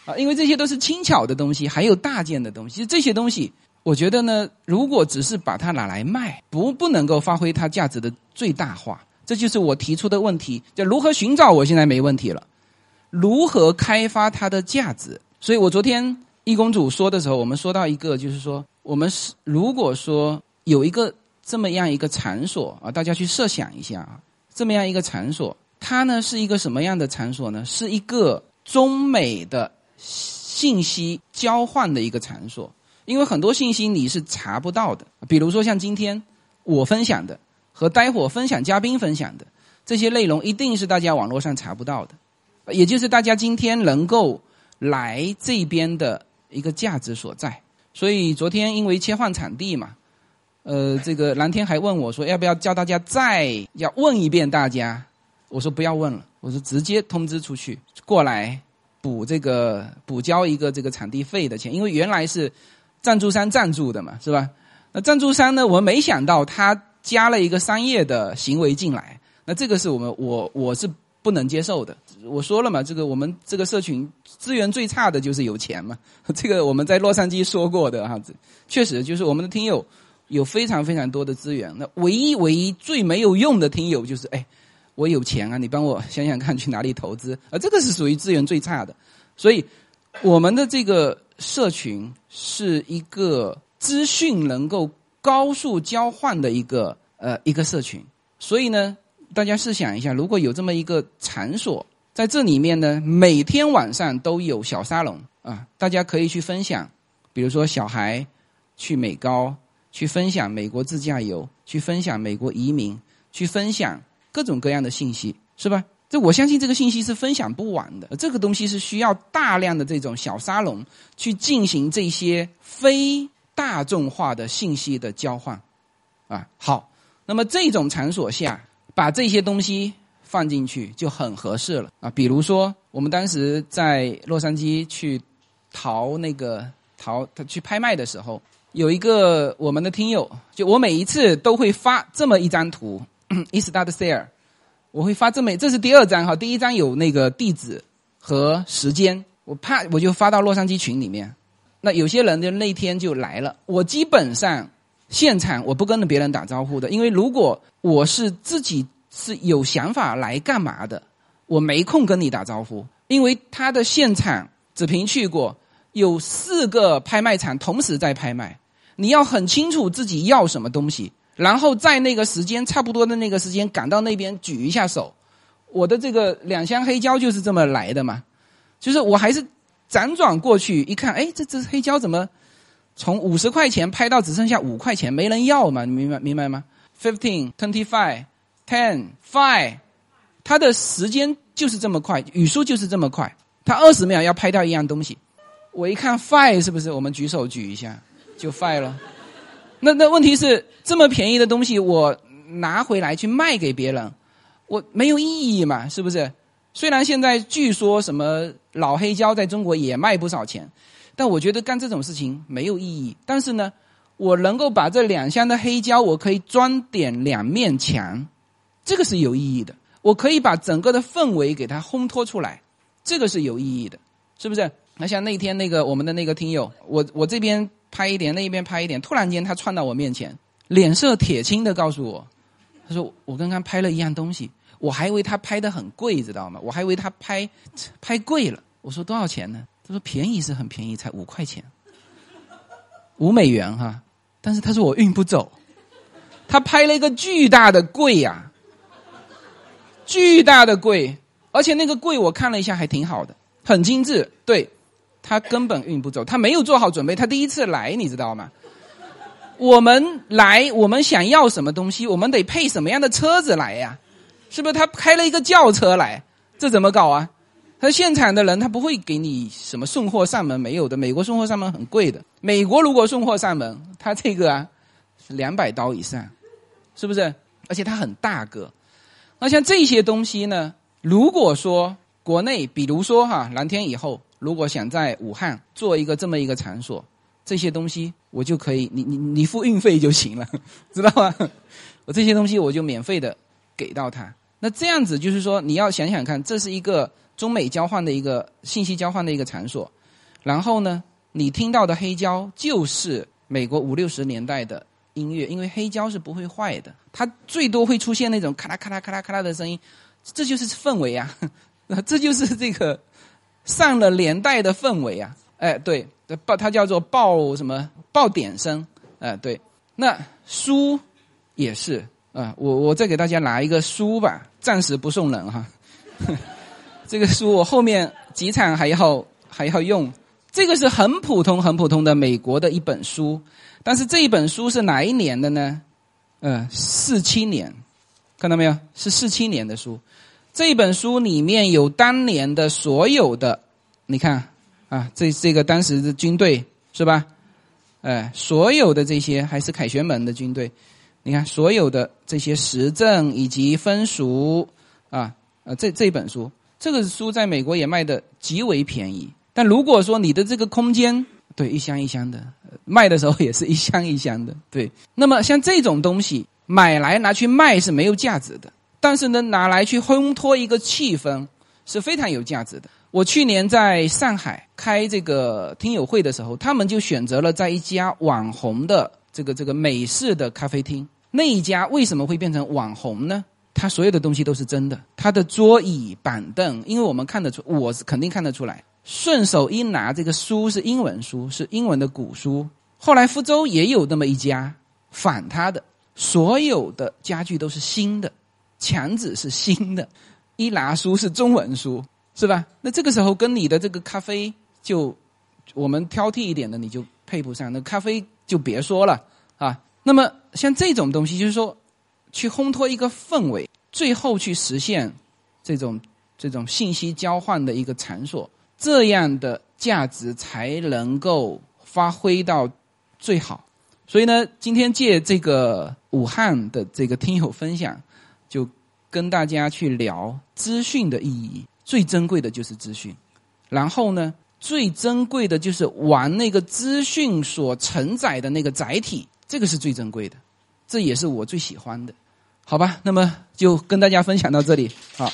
啊，因为这些都是轻巧的东西，还有大件的东西。这些东西，我觉得呢，如果只是把它拿来卖，不不能够发挥它价值的最大化。这就是我提出的问题：就如何寻找？我现在没问题了，如何开发它的价值？所以我昨天一公主说的时候，我们说到一个，就是说，我们是如果说有一个这么样一个场所啊，大家去设想一下啊，这么样一个场所，它呢是一个什么样的场所呢？是一个中美的。信息交换的一个场所，因为很多信息你是查不到的。比如说像今天我分享的和待会分享嘉宾分享的这些内容，一定是大家网络上查不到的，也就是大家今天能够来这边的一个价值所在。所以昨天因为切换场地嘛，呃，这个蓝天还问我说，要不要叫大家再要问一遍大家？我说不要问了，我说直接通知出去过来补这个补交一个这个场地费的钱，因为原来是赞助商赞助的嘛，是吧？那赞助商呢，我们没想到他加了一个商业的行为进来，那这个是我们我我是不能接受的。我说了嘛，这个我们这个社群资源最差的就是有钱嘛，这个我们在洛杉矶说过的哈，确实就是我们的听友有非常非常多的资源，那唯一唯一最没有用的听友就是哎。我有钱啊，你帮我想想看去哪里投资？啊，这个是属于资源最差的，所以我们的这个社群是一个资讯能够高速交换的一个呃一个社群。所以呢，大家试想一下，如果有这么一个场所，在这里面呢，每天晚上都有小沙龙啊，大家可以去分享，比如说小孩去美高，去分享美国自驾游，去分享美国移民，去分享。各种各样的信息是吧？这我相信这个信息是分享不完的。这个东西是需要大量的这种小沙龙去进行这些非大众化的信息的交换，啊，好，那么这种场所下把这些东西放进去就很合适了啊。比如说我们当时在洛杉矶去淘那个淘他去拍卖的时候，有一个我们的听友，就我每一次都会发这么一张图。i start sale，我会发这么，这是第二张哈，第一张有那个地址和时间，我怕我就发到洛杉矶群里面。那有些人就那天就来了，我基本上现场我不跟别人打招呼的，因为如果我是自己是有想法来干嘛的，我没空跟你打招呼，因为他的现场子平去过，有四个拍卖场同时在拍卖，你要很清楚自己要什么东西。然后在那个时间差不多的那个时间赶到那边举一下手，我的这个两箱黑胶就是这么来的嘛，就是我还是辗转过去一看，哎，这这黑胶怎么从五十块钱拍到只剩下五块钱，没人要嘛？你明白明白吗？Fifteen, twenty five, ten, five，它的时间就是这么快，语速就是这么快，它二十秒要拍掉一样东西，我一看 five 是不是？我们举手举一下就 five 了。那那问题是这么便宜的东西，我拿回来去卖给别人，我没有意义嘛？是不是？虽然现在据说什么老黑胶在中国也卖不少钱，但我觉得干这种事情没有意义。但是呢，我能够把这两箱的黑胶，我可以装点两面墙，这个是有意义的。我可以把整个的氛围给它烘托出来，这个是有意义的，是不是？那像那天那个我们的那个听友，我我这边。拍一点，那一边拍一点。突然间，他窜到我面前，脸色铁青的告诉我：“他说我刚刚拍了一样东西，我还以为他拍的很贵，知道吗？我还以为他拍拍贵了。我说多少钱呢？他说便宜是很便宜，才五块钱，五美元哈。但是他说我运不走，他拍了一个巨大的柜呀，巨大的柜，而且那个柜我看了一下，还挺好的，很精致，对。”他根本运不走，他没有做好准备。他第一次来，你知道吗？我们来，我们想要什么东西，我们得配什么样的车子来呀？是不是？他开了一个轿车来，这怎么搞啊？他现场的人，他不会给你什么送货上门，没有的。美国送货上门很贵的。美国如果送货上门，他这个啊，两百刀以上，是不是？而且他很大个。那像这些东西呢？如果说国内，比如说哈，蓝天以后。如果想在武汉做一个这么一个场所，这些东西我就可以，你你你付运费就行了，知道吗？我这些东西我就免费的给到他。那这样子就是说，你要想想看，这是一个中美交换的一个信息交换的一个场所。然后呢，你听到的黑胶就是美国五六十年代的音乐，因为黑胶是不会坏的，它最多会出现那种咔啦咔啦咔啦咔啦的声音，这就是氛围啊，这就是这个。上了连带的氛围啊，哎，对，报它叫做报什么报点声，哎，对，那书也是啊，我我再给大家拿一个书吧，暂时不送人哈，这个书我后面几场还要还要用，这个是很普通很普通的美国的一本书，但是这一本书是哪一年的呢？嗯，四七年，看到没有？是四七年的书。这本书里面有当年的所有的，你看啊，这这个当时的军队是吧？哎，所有的这些还是凯旋门的军队，你看所有的这些时政以及风俗啊，呃，这这本书，这个书在美国也卖的极为便宜。但如果说你的这个空间，对，一箱一箱的卖的时候也是一箱一箱的，对。那么像这种东西买来拿去卖是没有价值的，但是呢，拿来去烘托一个气氛是非常有价值的。我去年在上海开这个听友会的时候，他们就选择了在一家网红的这个这个美式的咖啡厅。那一家为什么会变成网红呢？它所有的东西都是真的，它的桌椅板凳，因为我们看得出，我是肯定看得出来。顺手一拿，这个书是英文书，是英文的古书。后来福州也有那么一家反他的，所有的家具都是新的，墙纸是新的，一拿书是中文书。是吧？那这个时候跟你的这个咖啡就，我们挑剔一点的你就配不上，那咖啡就别说了啊。那么像这种东西，就是说，去烘托一个氛围，最后去实现这种这种信息交换的一个场所，这样的价值才能够发挥到最好。所以呢，今天借这个武汉的这个听友分享，就跟大家去聊资讯的意义。最珍贵的就是资讯，然后呢，最珍贵的就是玩那个资讯所承载的那个载体，这个是最珍贵的，这也是我最喜欢的，好吧？那么就跟大家分享到这里，好。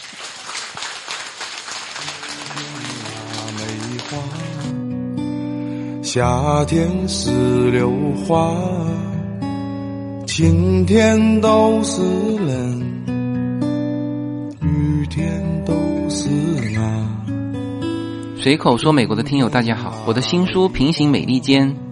夏天是榴花，晴天都是人，雨天都。是啊。随口说，美国的听友大家好，我的新书《平行美利坚》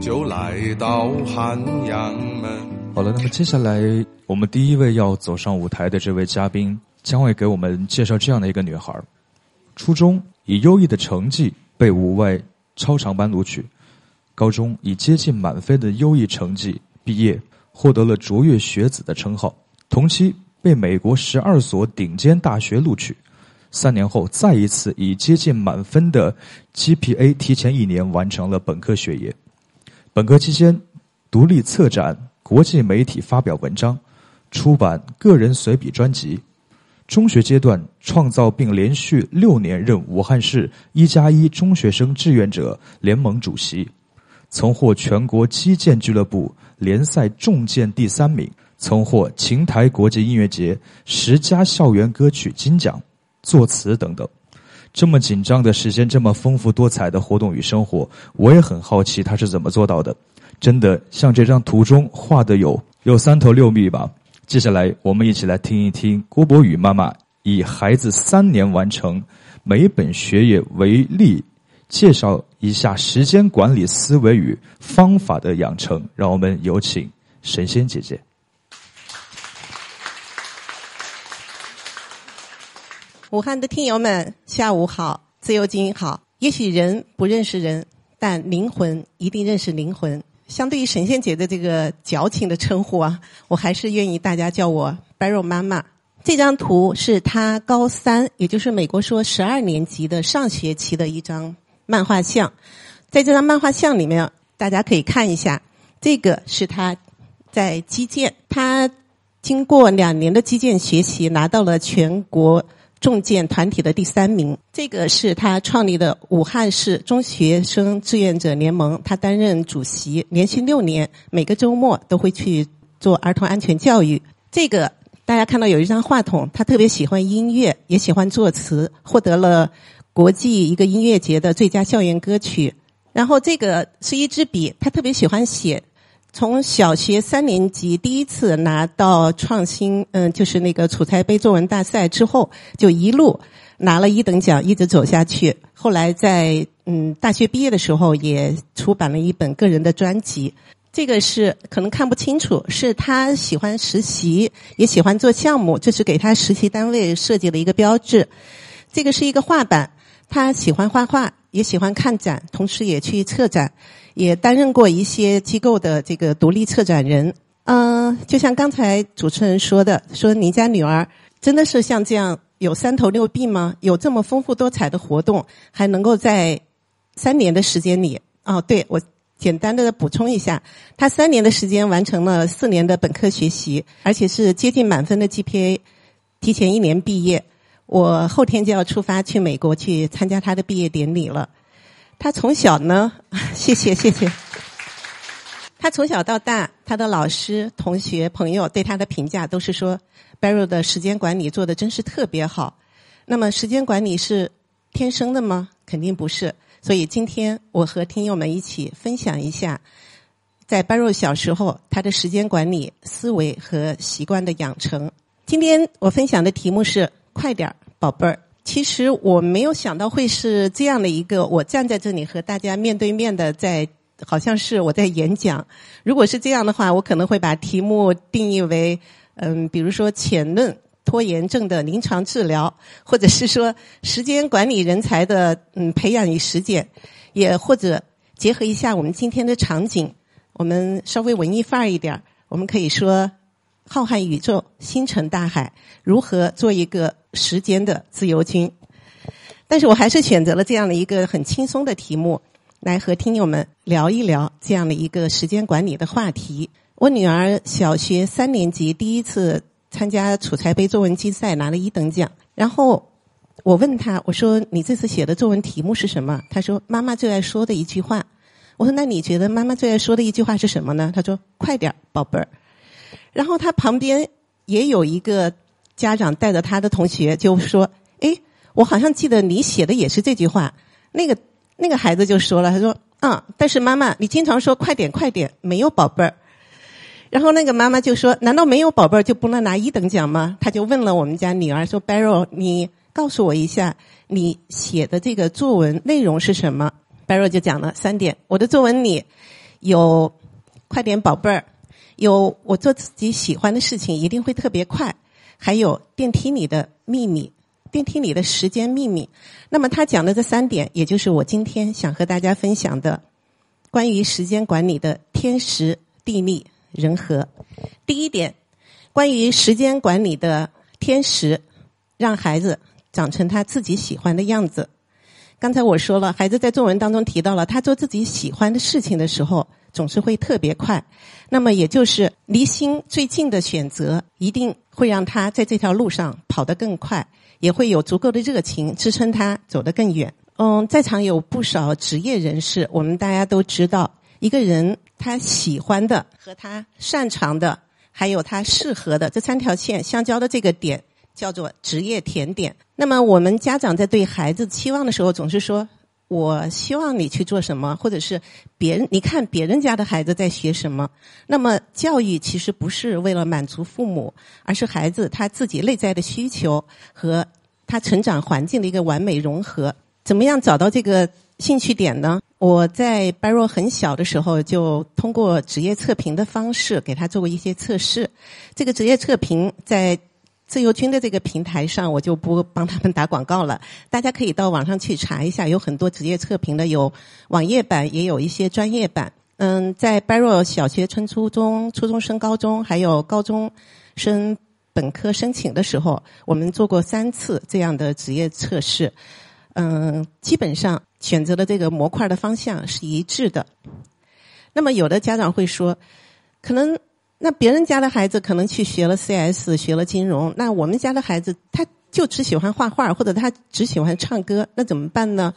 就来到汉阳门。好了，那么接下来我们第一位要走上舞台的这位嘉宾，将会给我们介绍这样的一个女孩：初中以优异的成绩被五外超长班录取，高中以接近满分的优异成绩毕业，获得了卓越学子的称号。同期被美国十二所顶尖大学录取，三年后再一次以接近满分的 GPA 提前一年完成了本科学业。本科期间独立策展。国际媒体发表文章，出版个人随笔专辑。中学阶段创造并连续六年任武汉市一加一中学生志愿者联盟主席，曾获全国击剑俱乐部联赛重剑第三名，曾获琴台国际音乐节十佳校园歌曲金奖，作词等等。这么紧张的时间，这么丰富多彩的活动与生活，我也很好奇他是怎么做到的。真的像这张图中画的有有三头六臂吧？接下来我们一起来听一听郭博宇妈妈以孩子三年完成每本学业为例，介绍一下时间管理思维与方法的养成。让我们有请神仙姐姐。武汉的听友们，下午好，自由精英好。也许人不认识人，但灵魂一定认识灵魂。相对于神仙姐的这个矫情的称呼啊，我还是愿意大家叫我 Barrow 妈妈。这张图是她高三，也就是美国说十二年级的上学期的一张漫画像。在这张漫画像里面，大家可以看一下，这个是她在击剑。她经过两年的击剑学习，拿到了全国。重建团体的第三名，这个是他创立的武汉市中学生志愿者联盟，他担任主席，连续六年，每个周末都会去做儿童安全教育。这个大家看到有一张话筒，他特别喜欢音乐，也喜欢作词，获得了国际一个音乐节的最佳校园歌曲。然后这个是一支笔，他特别喜欢写。从小学三年级第一次拿到创新，嗯，就是那个楚才杯作文大赛之后，就一路拿了一等奖，一直走下去。后来在嗯大学毕业的时候，也出版了一本个人的专辑。这个是可能看不清楚，是他喜欢实习，也喜欢做项目，这是给他实习单位设计的一个标志。这个是一个画板，他喜欢画画，也喜欢看展，同时也去策展，也担任过一些机构的这个独立策展人。嗯，就像刚才主持人说的，说您家女儿真的是像这样有三头六臂吗？有这么丰富多彩的活动，还能够在三年的时间里，哦，对我。简单的补充一下，他三年的时间完成了四年的本科学习，而且是接近满分的 GPA，提前一年毕业。我后天就要出发去美国去参加他的毕业典礼了。他从小呢，谢谢谢谢。他从小到大，他的老师、同学、朋友对他的评价都是说，Barry 的时间管理做的真是特别好。那么，时间管理是天生的吗？肯定不是。所以今天我和听友们一起分享一下，在般若小时候他的时间管理思维和习惯的养成。今天我分享的题目是“快点儿，宝贝儿”。其实我没有想到会是这样的一个，我站在这里和大家面对面的在，好像是我在演讲。如果是这样的话，我可能会把题目定义为，嗯，比如说浅论。拖延症的临床治疗，或者是说时间管理人才的嗯培养与实践，也或者结合一下我们今天的场景，我们稍微文艺范儿一点儿，我们可以说浩瀚宇宙、星辰大海，如何做一个时间的自由军？但是我还是选择了这样的一个很轻松的题目，来和听友们聊一聊这样的一个时间管理的话题。我女儿小学三年级第一次。参加楚才杯作文竞赛拿了一等奖，然后我问她，我说你这次写的作文题目是什么？她说妈妈最爱说的一句话。我说那你觉得妈妈最爱说的一句话是什么呢？她说快点宝贝儿。然后她旁边也有一个家长带着他的同学就说，哎，我好像记得你写的也是这句话。那个那个孩子就说了，他说嗯，但是妈妈你经常说快点快点，没有宝贝儿。然后那个妈妈就说：“难道没有宝贝儿就不能拿一等奖吗？”他就问了我们家女儿说：“Barry，你告诉我一下，你写的这个作文内容是什么？”Barry 就讲了三点：我的作文里有快点宝贝儿，有我做自己喜欢的事情一定会特别快，还有电梯里的秘密，电梯里的时间秘密。那么他讲的这三点，也就是我今天想和大家分享的关于时间管理的天时地利。人和，第一点，关于时间管理的天时，让孩子长成他自己喜欢的样子。刚才我说了，孩子在作文当中提到了，他做自己喜欢的事情的时候，总是会特别快。那么，也就是离心最近的选择，一定会让他在这条路上跑得更快，也会有足够的热情支撑他走得更远。嗯，在场有不少职业人士，我们大家都知道。一个人他喜欢的和他擅长的，还有他适合的这三条线相交的这个点，叫做职业甜点。那么我们家长在对孩子期望的时候，总是说：“我希望你去做什么，或者是别人你看别人家的孩子在学什么。”那么教育其实不是为了满足父母，而是孩子他自己内在的需求和他成长环境的一个完美融合。怎么样找到这个兴趣点呢？我在 Barry 很小的时候就通过职业测评的方式给他做过一些测试。这个职业测评在自由军的这个平台上，我就不帮他们打广告了。大家可以到网上去查一下，有很多职业测评的，有网页版，也有一些专业版。嗯，在拜若小学、初初中、初中升高中，还有高中升本科申请的时候，我们做过三次这样的职业测试。嗯，基本上选择的这个模块的方向是一致的。那么，有的家长会说，可能那别人家的孩子可能去学了 CS，学了金融，那我们家的孩子他就只喜欢画画，或者他只喜欢唱歌，那怎么办呢？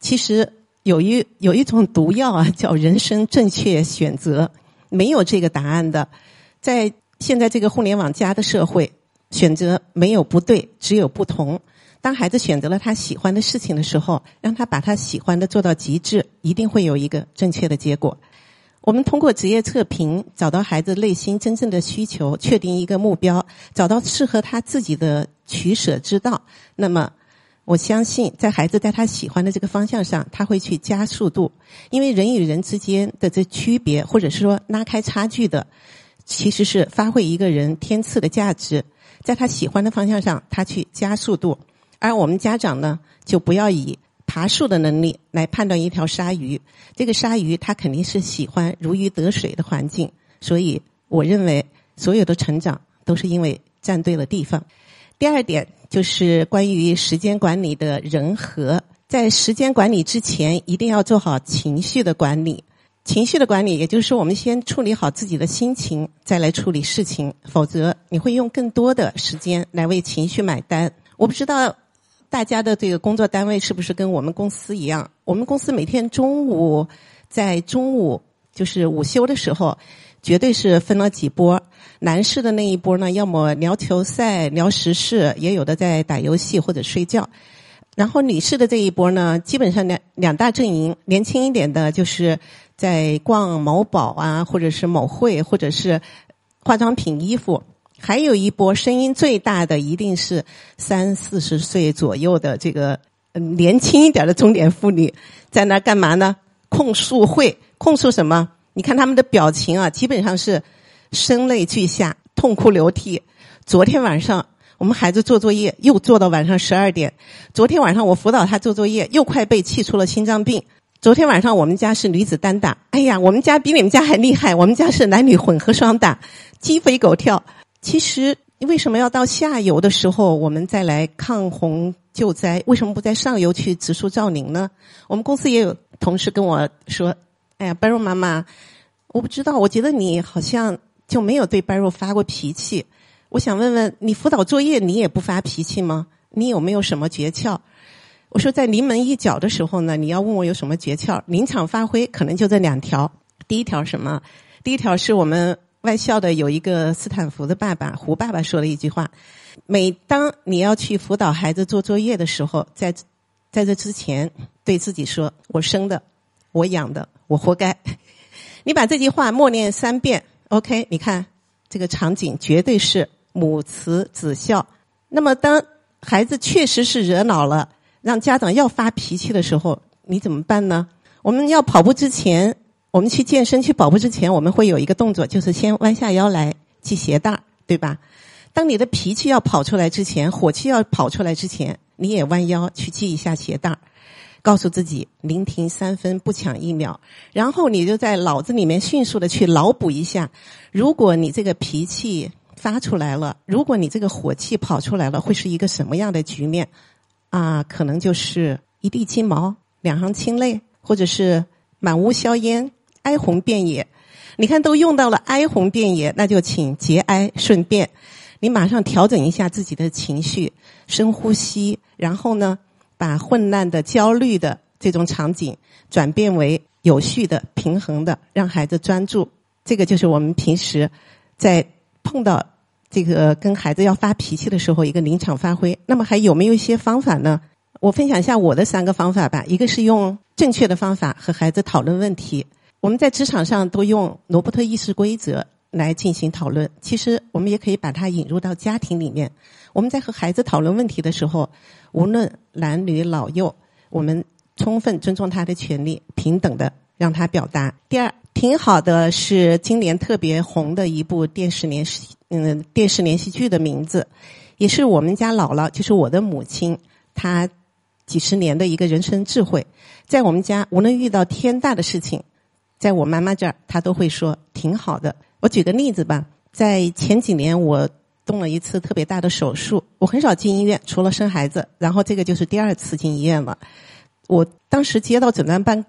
其实有一有一种毒药啊，叫人生正确选择，没有这个答案的。在现在这个互联网加的社会，选择没有不对，只有不同。当孩子选择了他喜欢的事情的时候，让他把他喜欢的做到极致，一定会有一个正确的结果。我们通过职业测评找到孩子内心真正的需求，确定一个目标，找到适合他自己的取舍之道。那么，我相信在孩子在他喜欢的这个方向上，他会去加速度，因为人与人之间的这区别，或者是说拉开差距的，其实是发挥一个人天赐的价值，在他喜欢的方向上，他去加速度。而我们家长呢，就不要以爬树的能力来判断一条鲨鱼，这个鲨鱼它肯定是喜欢如鱼得水的环境，所以我认为所有的成长都是因为站对了地方。第二点就是关于时间管理的人和，在时间管理之前，一定要做好情绪的管理。情绪的管理，也就是，我们先处理好自己的心情，再来处理事情，否则你会用更多的时间来为情绪买单。我不知道大家的这个工作单位是不是跟我们公司一样？我们公司每天中午在中午就是午休的时候。绝对是分了几波，男士的那一波呢，要么聊球赛、聊时事，也有的在打游戏或者睡觉。然后女士的这一波呢，基本上两两大阵营，年轻一点的就是在逛某宝啊，或者是某会，或者是化妆品、衣服。还有一波声音最大的，一定是三四十岁左右的这个年轻一点的中年妇女，在那干嘛呢？控诉会，控诉什么？你看他们的表情啊，基本上是声泪俱下、痛哭流涕。昨天晚上我们孩子做作业又做到晚上十二点。昨天晚上我辅导他做作业，又快被气出了心脏病。昨天晚上我们家是女子单打，哎呀，我们家比你们家还厉害，我们家是男女混合双打，鸡飞狗跳。其实为什么要到下游的时候我们再来抗洪救灾？为什么不在上游去植树造林呢？我们公司也有同事跟我说。哎呀，般若妈妈，我不知道，我觉得你好像就没有对般若发过脾气。我想问问你，辅导作业你也不发脾气吗？你有没有什么诀窍？我说在临门一脚的时候呢，你要问我有什么诀窍？临场发挥可能就这两条。第一条什么？第一条是我们外校的有一个斯坦福的爸爸胡爸爸说了一句话：每当你要去辅导孩子做作业的时候，在在这之前对自己说：“我生的，我养的。”我活该！你把这句话默念三遍，OK？你看这个场景绝对是母慈子孝。那么当孩子确实是惹恼了，让家长要发脾气的时候，你怎么办呢？我们要跑步之前，我们去健身去跑步之前，我们会有一个动作，就是先弯下腰来系鞋带，对吧？当你的脾气要跑出来之前，火气要跑出来之前，你也弯腰去系一下鞋带。告诉自己，聆听三分，不抢一秒。然后你就在脑子里面迅速的去脑补一下：如果你这个脾气发出来了，如果你这个火气跑出来了，会是一个什么样的局面？啊，可能就是一地鸡毛，两行清泪，或者是满屋硝烟，哀鸿遍野。你看，都用到了哀鸿遍野，那就请节哀顺变。你马上调整一下自己的情绪，深呼吸，然后呢？把混乱的、焦虑的这种场景转变为有序的、平衡的，让孩子专注。这个就是我们平时在碰到这个跟孩子要发脾气的时候一个临场发挥。那么还有没有一些方法呢？我分享一下我的三个方法吧。一个是用正确的方法和孩子讨论问题。我们在职场上都用罗伯特议事规则来进行讨论，其实我们也可以把它引入到家庭里面。我们在和孩子讨论问题的时候。无论男女老幼，我们充分尊重他的权利，平等的让他表达。第二，挺好的是今年特别红的一部电视连续嗯电视连续剧的名字，也是我们家姥姥，就是我的母亲，她几十年的一个人生智慧。在我们家，无论遇到天大的事情，在我妈妈这儿，她都会说挺好的。我举个例子吧，在前几年我。动了一次特别大的手术，我很少进医院，除了生孩子，然后这个就是第二次进医院了。我当时接到诊断办，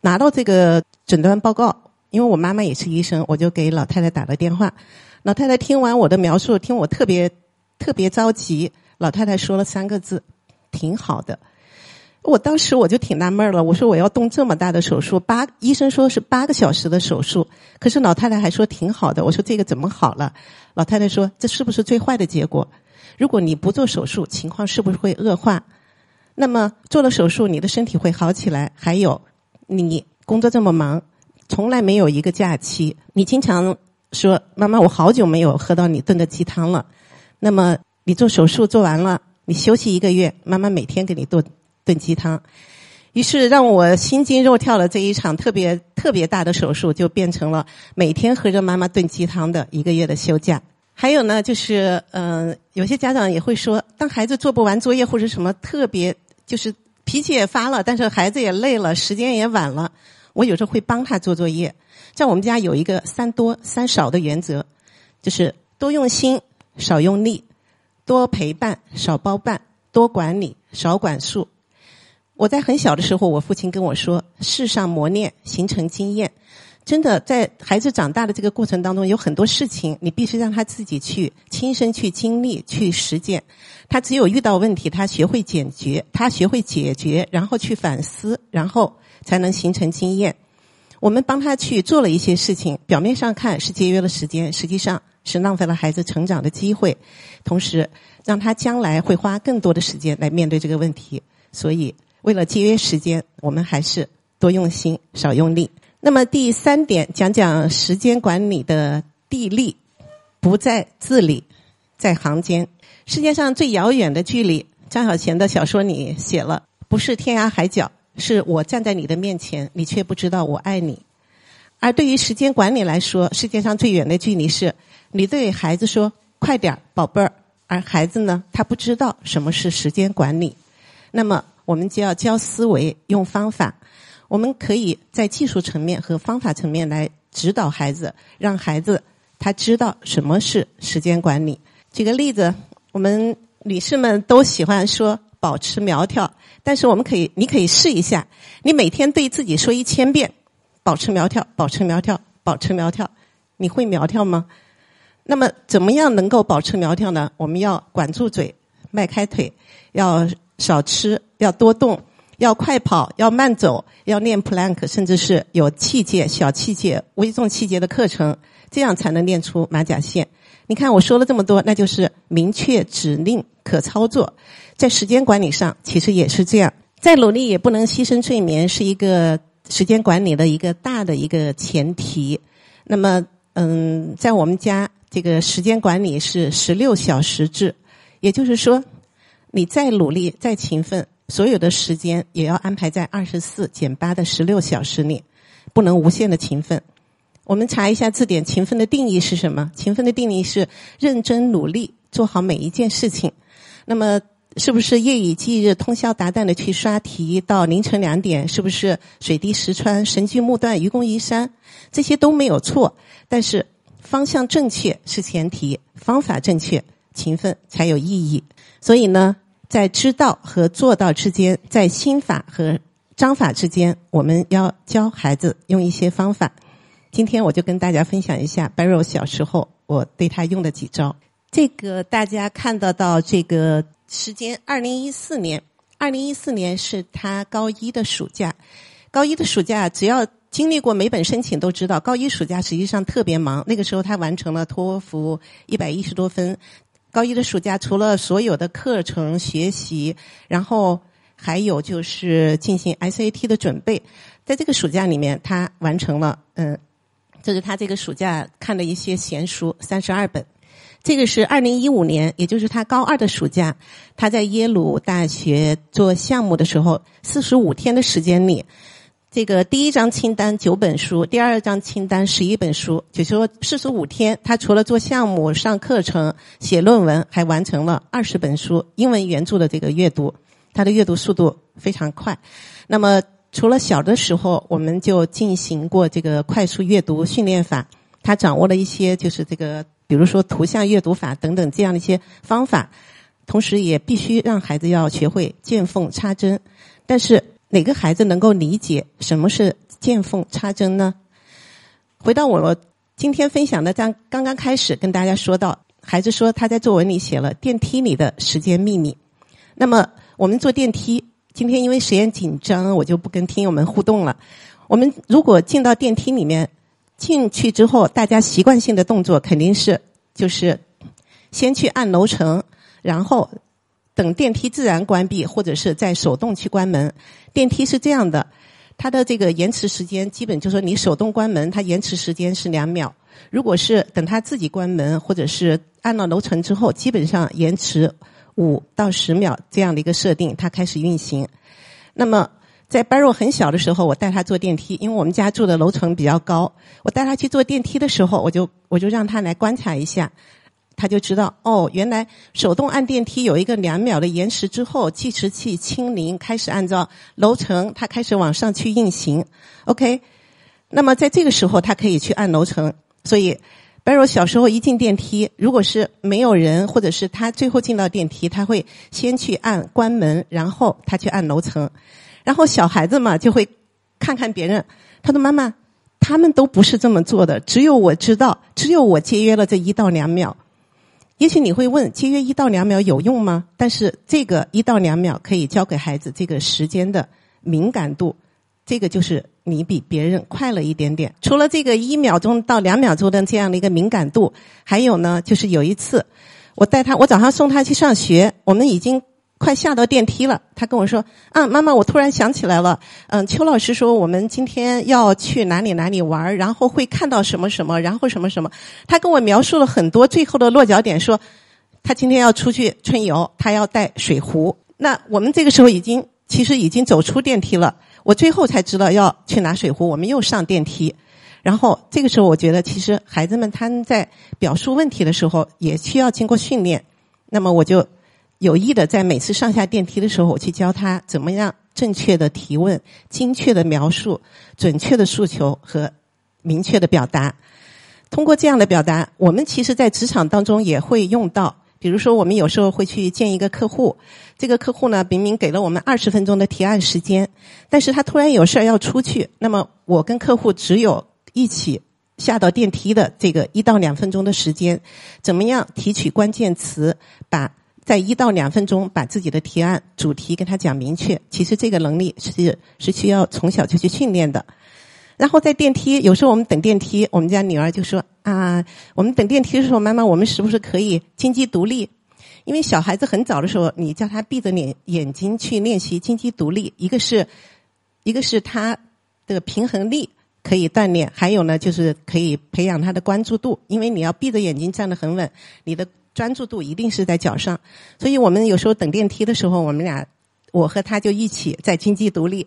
拿到这个诊断报告，因为我妈妈也是医生，我就给老太太打了电话。老太太听完我的描述，听我特别特别着急，老太太说了三个字：“挺好的。”我当时我就挺纳闷了，我说我要动这么大的手术，八医生说是八个小时的手术，可是老太太还说挺好的。我说这个怎么好了？老太太说这是不是最坏的结果？如果你不做手术，情况是不是会恶化？那么做了手术，你的身体会好起来。还有，你工作这么忙，从来没有一个假期，你经常说妈妈，我好久没有喝到你炖的鸡汤了。那么你做手术做完了。你休息一个月，妈妈每天给你炖炖鸡汤。于是让我心惊肉跳的这一场特别特别大的手术，就变成了每天喝着妈妈炖鸡汤的一个月的休假。还有呢，就是嗯、有些家长也会说，当孩子做不完作业或者什么特别，就是脾气也发了，但是孩子也累了，时间也晚了，我有时候会帮他做作业。在我们家有一个三多三少的原则，就是多用心，少用力；多陪伴，少包办；多管理，少管束。我在很小的时候，我父亲跟我说：“世上磨练，形成经验。”真的，在孩子长大的这个过程当中，有很多事情你必须让他自己去亲身去经历、去实践。他只有遇到问题，他学会解决，他学会解决，然后去反思，然后才能形成经验。我们帮他去做了一些事情，表面上看是节约了时间，实际上是浪费了孩子成长的机会，同时让他将来会花更多的时间来面对这个问题。所以，为了节约时间，我们还是多用心，少用力。那么第三点，讲讲时间管理的地利，不在字里，在行间。世界上最遥远的距离，张小娴的小说里写了，不是天涯海角，是我站在你的面前，你却不知道我爱你。而对于时间管理来说，世界上最远的距离是，你对孩子说“快点，宝贝儿”，而孩子呢，他不知道什么是时间管理。那么，我们就要教思维，用方法。我们可以在技术层面和方法层面来指导孩子，让孩子他知道什么是时间管理。举个例子，我们女士们都喜欢说保持苗条，但是我们可以，你可以试一下，你每天对自己说一千遍“保持苗条，保持苗条，保持苗条”，你会苗条吗？那么，怎么样能够保持苗条呢？我们要管住嘴，迈开腿，要少吃，要多动。要快跑，要慢走，要练 plank，甚至是有器械、小器械、微重器械的课程，这样才能练出马甲线。你看我说了这么多，那就是明确指令、可操作。在时间管理上，其实也是这样。再努力也不能牺牲睡眠，是一个时间管理的一个大的一个前提。那么，嗯，在我们家这个时间管理是十六小时制，也就是说，你再努力、再勤奋。所有的时间也要安排在二十四减八的十六小时里，不能无限的勤奋。我们查一下字典，勤奋的定义是什么？勤奋的定义是认真努力，做好每一件事情。那么，是不是夜以继日、通宵达旦的去刷题到凌晨两点？是不是水滴石穿、神锯木断、愚公移山？这些都没有错，但是方向正确是前提，方法正确，勤奋才有意义。所以呢？在知道和做到之间，在心法和章法之间，我们要教孩子用一些方法。今天我就跟大家分享一下 Barrow 小时候我对他用的几招。这个大家看得到这个时间，二零一四年，二零一四年是他高一的暑假。高一的暑假，只要经历过每本申请都知道，高一暑假实际上特别忙。那个时候他完成了托福一百一十多分。高一的暑假，除了所有的课程学习，然后还有就是进行 SAT 的准备。在这个暑假里面，他完成了，嗯，这是他这个暑假看的一些闲书，三十二本。这个是二零一五年，也就是他高二的暑假，他在耶鲁大学做项目的时候，四十五天的时间里。这个第一张清单九本书，第二张清单十一本书，就说四十五天，他除了做项目、上课程、写论文，还完成了二十本书英文原著的这个阅读，他的阅读速度非常快。那么，除了小的时候，我们就进行过这个快速阅读训练法，他掌握了一些就是这个，比如说图像阅读法等等这样的一些方法，同时也必须让孩子要学会见缝插针，但是。哪个孩子能够理解什么是见缝插针呢？回到我今天分享的，刚刚刚开始跟大家说到，孩子说他在作文里写了电梯里的时间秘密。那么我们坐电梯，今天因为时间紧张，我就不跟听友们互动了。我们如果进到电梯里面，进去之后，大家习惯性的动作肯定是就是先去按楼层，然后。等电梯自然关闭，或者是在手动去关门。电梯是这样的，它的这个延迟时间基本就是说，你手动关门，它延迟时间是两秒；如果是等它自己关门，或者是按了楼层之后，基本上延迟五到十秒这样的一个设定，它开始运行。那么在 Barrow 很小的时候，我带他坐电梯，因为我们家住的楼层比较高。我带他去坐电梯的时候，我就我就让他来观察一下，他就知道哦，原来手动按电梯有一个两秒的延时之后，计时器清零，开始按照楼层，它开始往上去运行。OK，那么在这个时候，他可以去按楼层。所以 Barrow 小时候一进电梯，如果是没有人，或者是他最后进到电梯，他会先去按关门，然后他去按楼层。然后小孩子嘛，就会看看别人，他的妈妈，他们都不是这么做的，只有我知道，只有我节约了这一到两秒。也许你会问，节约一到两秒有用吗？但是这个一到两秒可以教给孩子这个时间的敏感度，这个就是你比别人快了一点点。除了这个一秒钟到两秒钟的这样的一个敏感度，还有呢，就是有一次我带他，我早上送他去上学，我们已经。快下到电梯了，他跟我说：“啊，妈妈，我突然想起来了，嗯，邱老师说我们今天要去哪里哪里玩，然后会看到什么什么，然后什么什么。”他跟我描述了很多，最后的落脚点说，他今天要出去春游，他要带水壶。那我们这个时候已经其实已经走出电梯了，我最后才知道要去拿水壶，我们又上电梯。然后这个时候，我觉得其实孩子们他们在表述问题的时候也需要经过训练。那么我就。有意的在每次上下电梯的时候，我去教他怎么样正确的提问、精确的描述、准确的诉求和明确的表达。通过这样的表达，我们其实在职场当中也会用到。比如说，我们有时候会去见一个客户，这个客户呢明明给了我们二十分钟的提案时间，但是他突然有事儿要出去，那么我跟客户只有一起下到电梯的这个一到两分钟的时间，怎么样提取关键词，把。在一到两分钟把自己的提案主题跟他讲明确，其实这个能力是是需要从小就去训练的。然后在电梯，有时候我们等电梯，我们家女儿就说啊，我们等电梯的时候，妈妈，我们是不是可以经济独立？因为小孩子很早的时候，你叫他闭着眼眼睛去练习经济独立，一个是一个是他的平衡力可以锻炼，还有呢就是可以培养他的关注度，因为你要闭着眼睛站得很稳，你的。专注度一定是在脚上，所以我们有时候等电梯的时候，我们俩，我和他就一起在经济独立。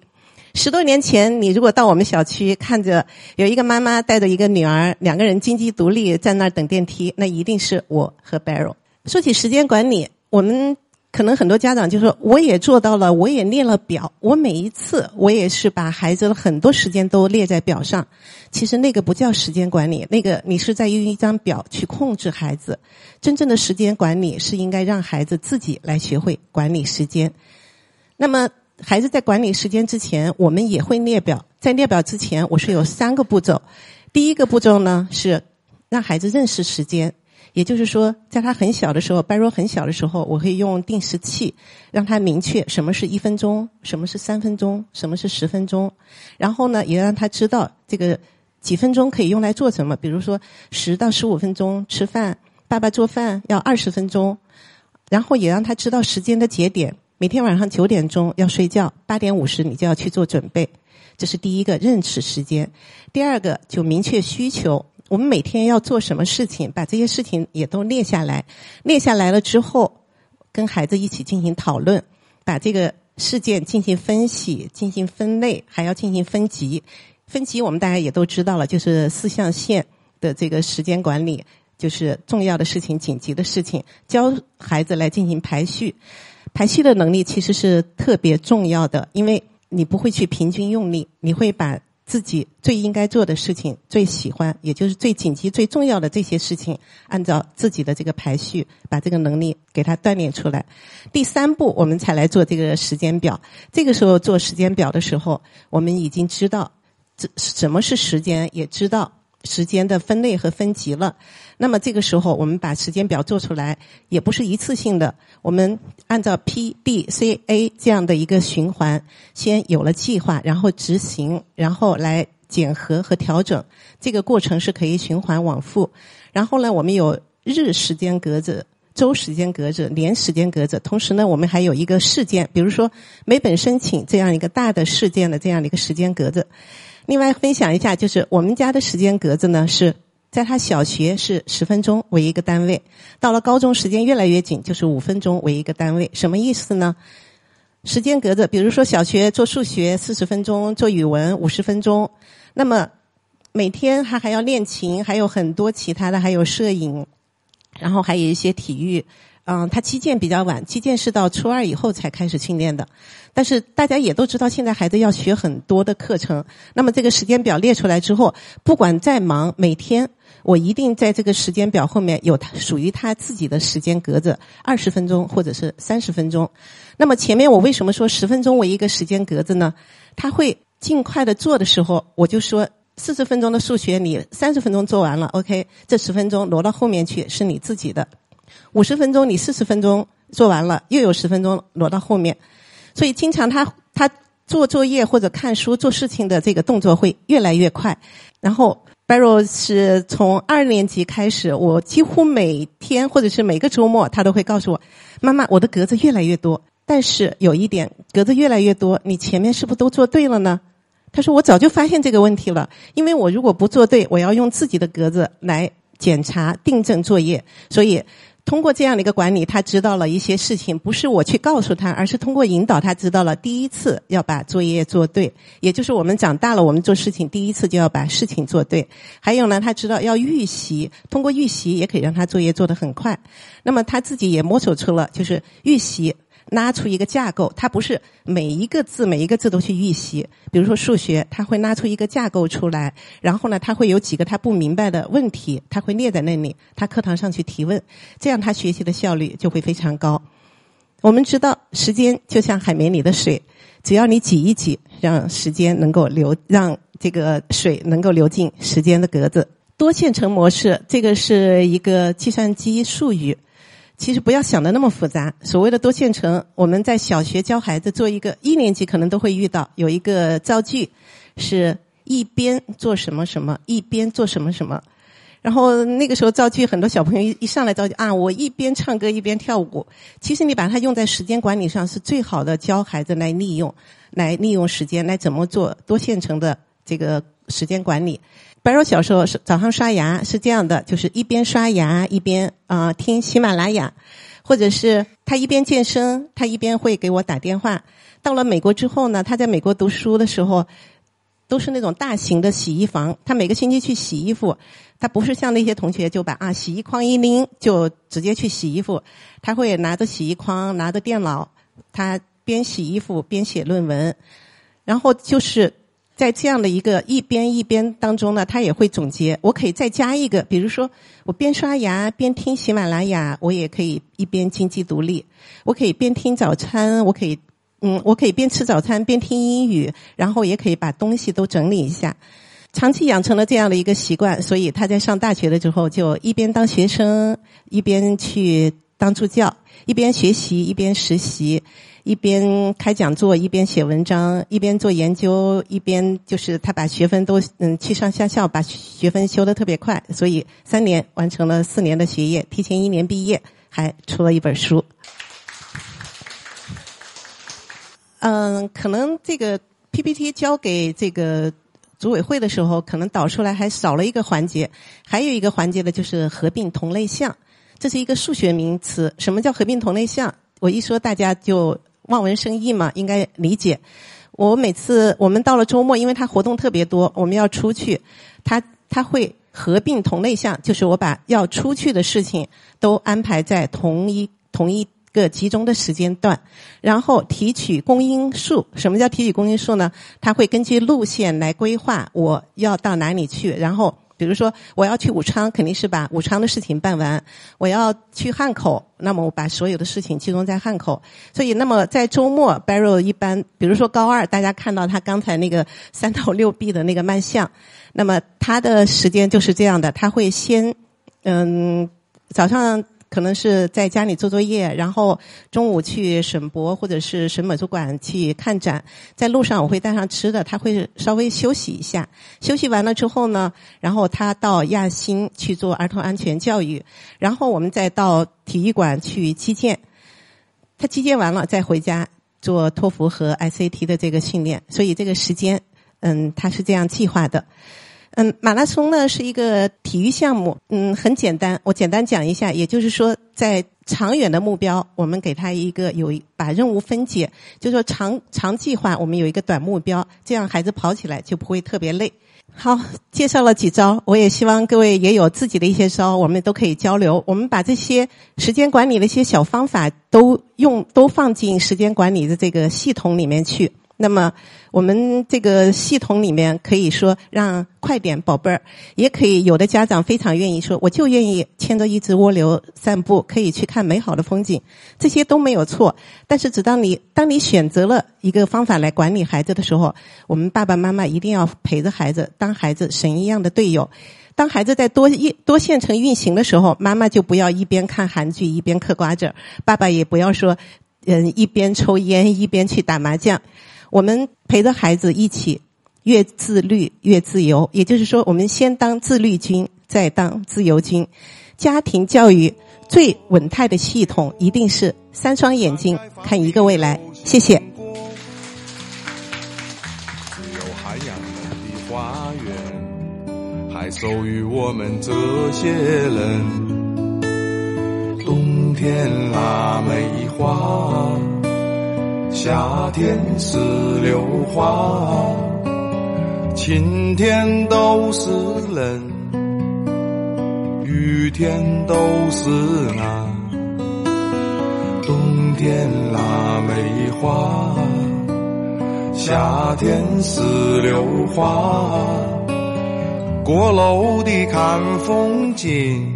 十多年前，你如果到我们小区，看着有一个妈妈带着一个女儿，两个人经济独立在那儿等电梯，那一定是我和 Barrow。说起时间管理，我们。可能很多家长就说：“我也做到了，我也列了表。我每一次，我也是把孩子的很多时间都列在表上。其实那个不叫时间管理，那个你是在用一张表去控制孩子。真正的时间管理是应该让孩子自己来学会管理时间。那么，孩子在管理时间之前，我们也会列表。在列表之前，我是有三个步骤。第一个步骤呢，是让孩子认识时间。”也就是说，在他很小的时候，白若很小的时候，我会用定时器让他明确什么是一分钟，什么是三分钟，什么是十分钟。然后呢，也让他知道这个几分钟可以用来做什么。比如说，十到十五分钟吃饭，爸爸做饭要二十分钟。然后也让他知道时间的节点，每天晚上九点钟要睡觉，八点五十你就要去做准备。这是第一个认识时间。第二个就明确需求。我们每天要做什么事情，把这些事情也都列下来。列下来了之后，跟孩子一起进行讨论，把这个事件进行分析、进行分类，还要进行分级。分级我们大家也都知道了，就是四象限的这个时间管理，就是重要的事情、紧急的事情，教孩子来进行排序。排序的能力其实是特别重要的，因为你不会去平均用力，你会把。自己最应该做的事情，最喜欢，也就是最紧急、最重要的这些事情，按照自己的这个排序，把这个能力给他锻炼出来。第三步，我们才来做这个时间表。这个时候做时间表的时候，我们已经知道这什么是时间，也知道。时间的分类和分级了，那么这个时候我们把时间表做出来，也不是一次性的，我们按照 P D C A 这样的一个循环，先有了计划，然后执行，然后来检核和调整，这个过程是可以循环往复。然后呢，我们有日时间格子、周时间格子、年时间格子，同时呢，我们还有一个事件，比如说每本申请这样一个大的事件的这样的一个时间格子。另外分享一下，就是我们家的时间格子呢是在他小学是十分钟为一个单位，到了高中时间越来越紧，就是五分钟为一个单位。什么意思呢？时间隔着，比如说小学做数学四十分钟，做语文五十分钟，那么每天他还要练琴，还有很多其他的，还有摄影，然后还有一些体育。嗯，他击剑比较晚，击剑是到初二以后才开始训练的。但是大家也都知道，现在孩子要学很多的课程。那么这个时间表列出来之后，不管再忙，每天我一定在这个时间表后面有他属于他自己的时间格子，二十分钟或者是三十分钟。那么前面我为什么说十分钟为一个时间格子呢？他会尽快的做的时候，我就说四十分钟的数学你三十分钟做完了，OK，这十分钟挪到后面去是你自己的。五十分钟，你四十分钟做完了，又有十分钟挪到后面，所以经常他他做作业或者看书做事情的这个动作会越来越快。然后 Barrow 是从二年级开始，我几乎每天或者是每个周末，他都会告诉我：“妈妈，我的格子越来越多。”但是有一点，格子越来越多，你前面是不是都做对了呢？他说：“我早就发现这个问题了，因为我如果不做对，我要用自己的格子来检查订正作业，所以。”通过这样的一个管理，他知道了一些事情，不是我去告诉他，而是通过引导他知道了。第一次要把作业做对，也就是我们长大了，我们做事情第一次就要把事情做对。还有呢，他知道要预习，通过预习也可以让他作业做得很快。那么他自己也摸索出了，就是预习。拉出一个架构，它不是每一个字每一个字都去预习。比如说数学，他会拉出一个架构出来，然后呢，他会有几个他不明白的问题，他会列在那里，他课堂上去提问，这样他学习的效率就会非常高。我们知道，时间就像海绵里的水，只要你挤一挤，让时间能够流，让这个水能够流进时间的格子。多线程模式，这个是一个计算机术语。其实不要想的那么复杂。所谓的多线程，我们在小学教孩子做一个一年级可能都会遇到，有一个造句，是一边做什么什么，一边做什么什么。然后那个时候造句，很多小朋友一上来造句啊，我一边唱歌一边跳舞。其实你把它用在时间管理上，是最好的教孩子来利用，来利用时间来怎么做多线程的这个时间管理。白若小时候是早上刷牙是这样的，就是一边刷牙一边啊听喜马拉雅，或者是他一边健身，他一边会给我打电话。到了美国之后呢，他在美国读书的时候，都是那种大型的洗衣房，他每个星期去洗衣服，他不是像那些同学就把啊洗衣筐一拎就直接去洗衣服，他会拿着洗衣筐，拿着电脑，他边洗衣服边写论文，然后就是。在这样的一个一边一边当中呢，他也会总结。我可以再加一个，比如说我边刷牙边听喜马拉雅，我也可以一边经济独立。我可以边听早餐，我可以嗯，我可以边吃早餐边听英语，然后也可以把东西都整理一下。长期养成了这样的一个习惯，所以他在上大学的时候就一边当学生，一边去当助教，一边学习一边实习。一边开讲座，一边写文章，一边做研究，一边就是他把学分都嗯去上下校，把学分修的特别快，所以三年完成了四年的学业，提前一年毕业，还出了一本书。嗯，可能这个 PPT 交给这个组委会的时候，可能导出来还少了一个环节，还有一个环节的，就是合并同类项，这是一个数学名词。什么叫合并同类项？我一说大家就。望文生义嘛，应该理解。我每次我们到了周末，因为他活动特别多，我们要出去，他他会合并同类项，就是我把要出去的事情都安排在同一同一个集中的时间段，然后提取公因数。什么叫提取公因数呢？他会根据路线来规划我要到哪里去，然后。比如说，我要去武昌，肯定是把武昌的事情办完；我要去汉口，那么我把所有的事情集中在汉口。所以，那么在周末，Barrow 一般，比如说高二，大家看到他刚才那个三头六臂的那个慢相，那么他的时间就是这样的，他会先，嗯，早上。可能是在家里做作业，然后中午去省博或者是省美术馆去看展，在路上我会带上吃的，他会稍微休息一下。休息完了之后呢，然后他到亚新去做儿童安全教育，然后我们再到体育馆去击剑。他击剑完了再回家做托福和 SAT 的这个训练，所以这个时间，嗯，他是这样计划的。嗯，马拉松呢是一个体育项目，嗯，很简单，我简单讲一下，也就是说，在长远的目标，我们给他一个有把任务分解，就说长长计划，我们有一个短目标，这样孩子跑起来就不会特别累。好，介绍了几招，我也希望各位也有自己的一些招，我们都可以交流。我们把这些时间管理的一些小方法都用都放进时间管理的这个系统里面去。那么，我们这个系统里面可以说让快点，宝贝儿，也可以有的家长非常愿意说，我就愿意牵着一只蜗牛散步，可以去看美好的风景，这些都没有错。但是，只当你当你选择了一个方法来管理孩子的时候，我们爸爸妈妈一定要陪着孩子，当孩子神一样的队友。当孩子在多一多线程运行的时候，妈妈就不要一边看韩剧一边嗑瓜子儿，爸爸也不要说，嗯，一边抽烟一边去打麻将。我们陪着孩子一起，越自律越自由。也就是说，我们先当自律军，再当自由军。家庭教育最稳态的系统，一定是三双眼睛看一个未来。谢谢。只有海洋的花园，还授予我们这些人。冬天腊梅花。夏天石榴花，晴天都是人，雨天都是岸。冬天腊梅花，夏天石榴花，过楼的看风景，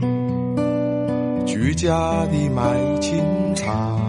居家的买清茶。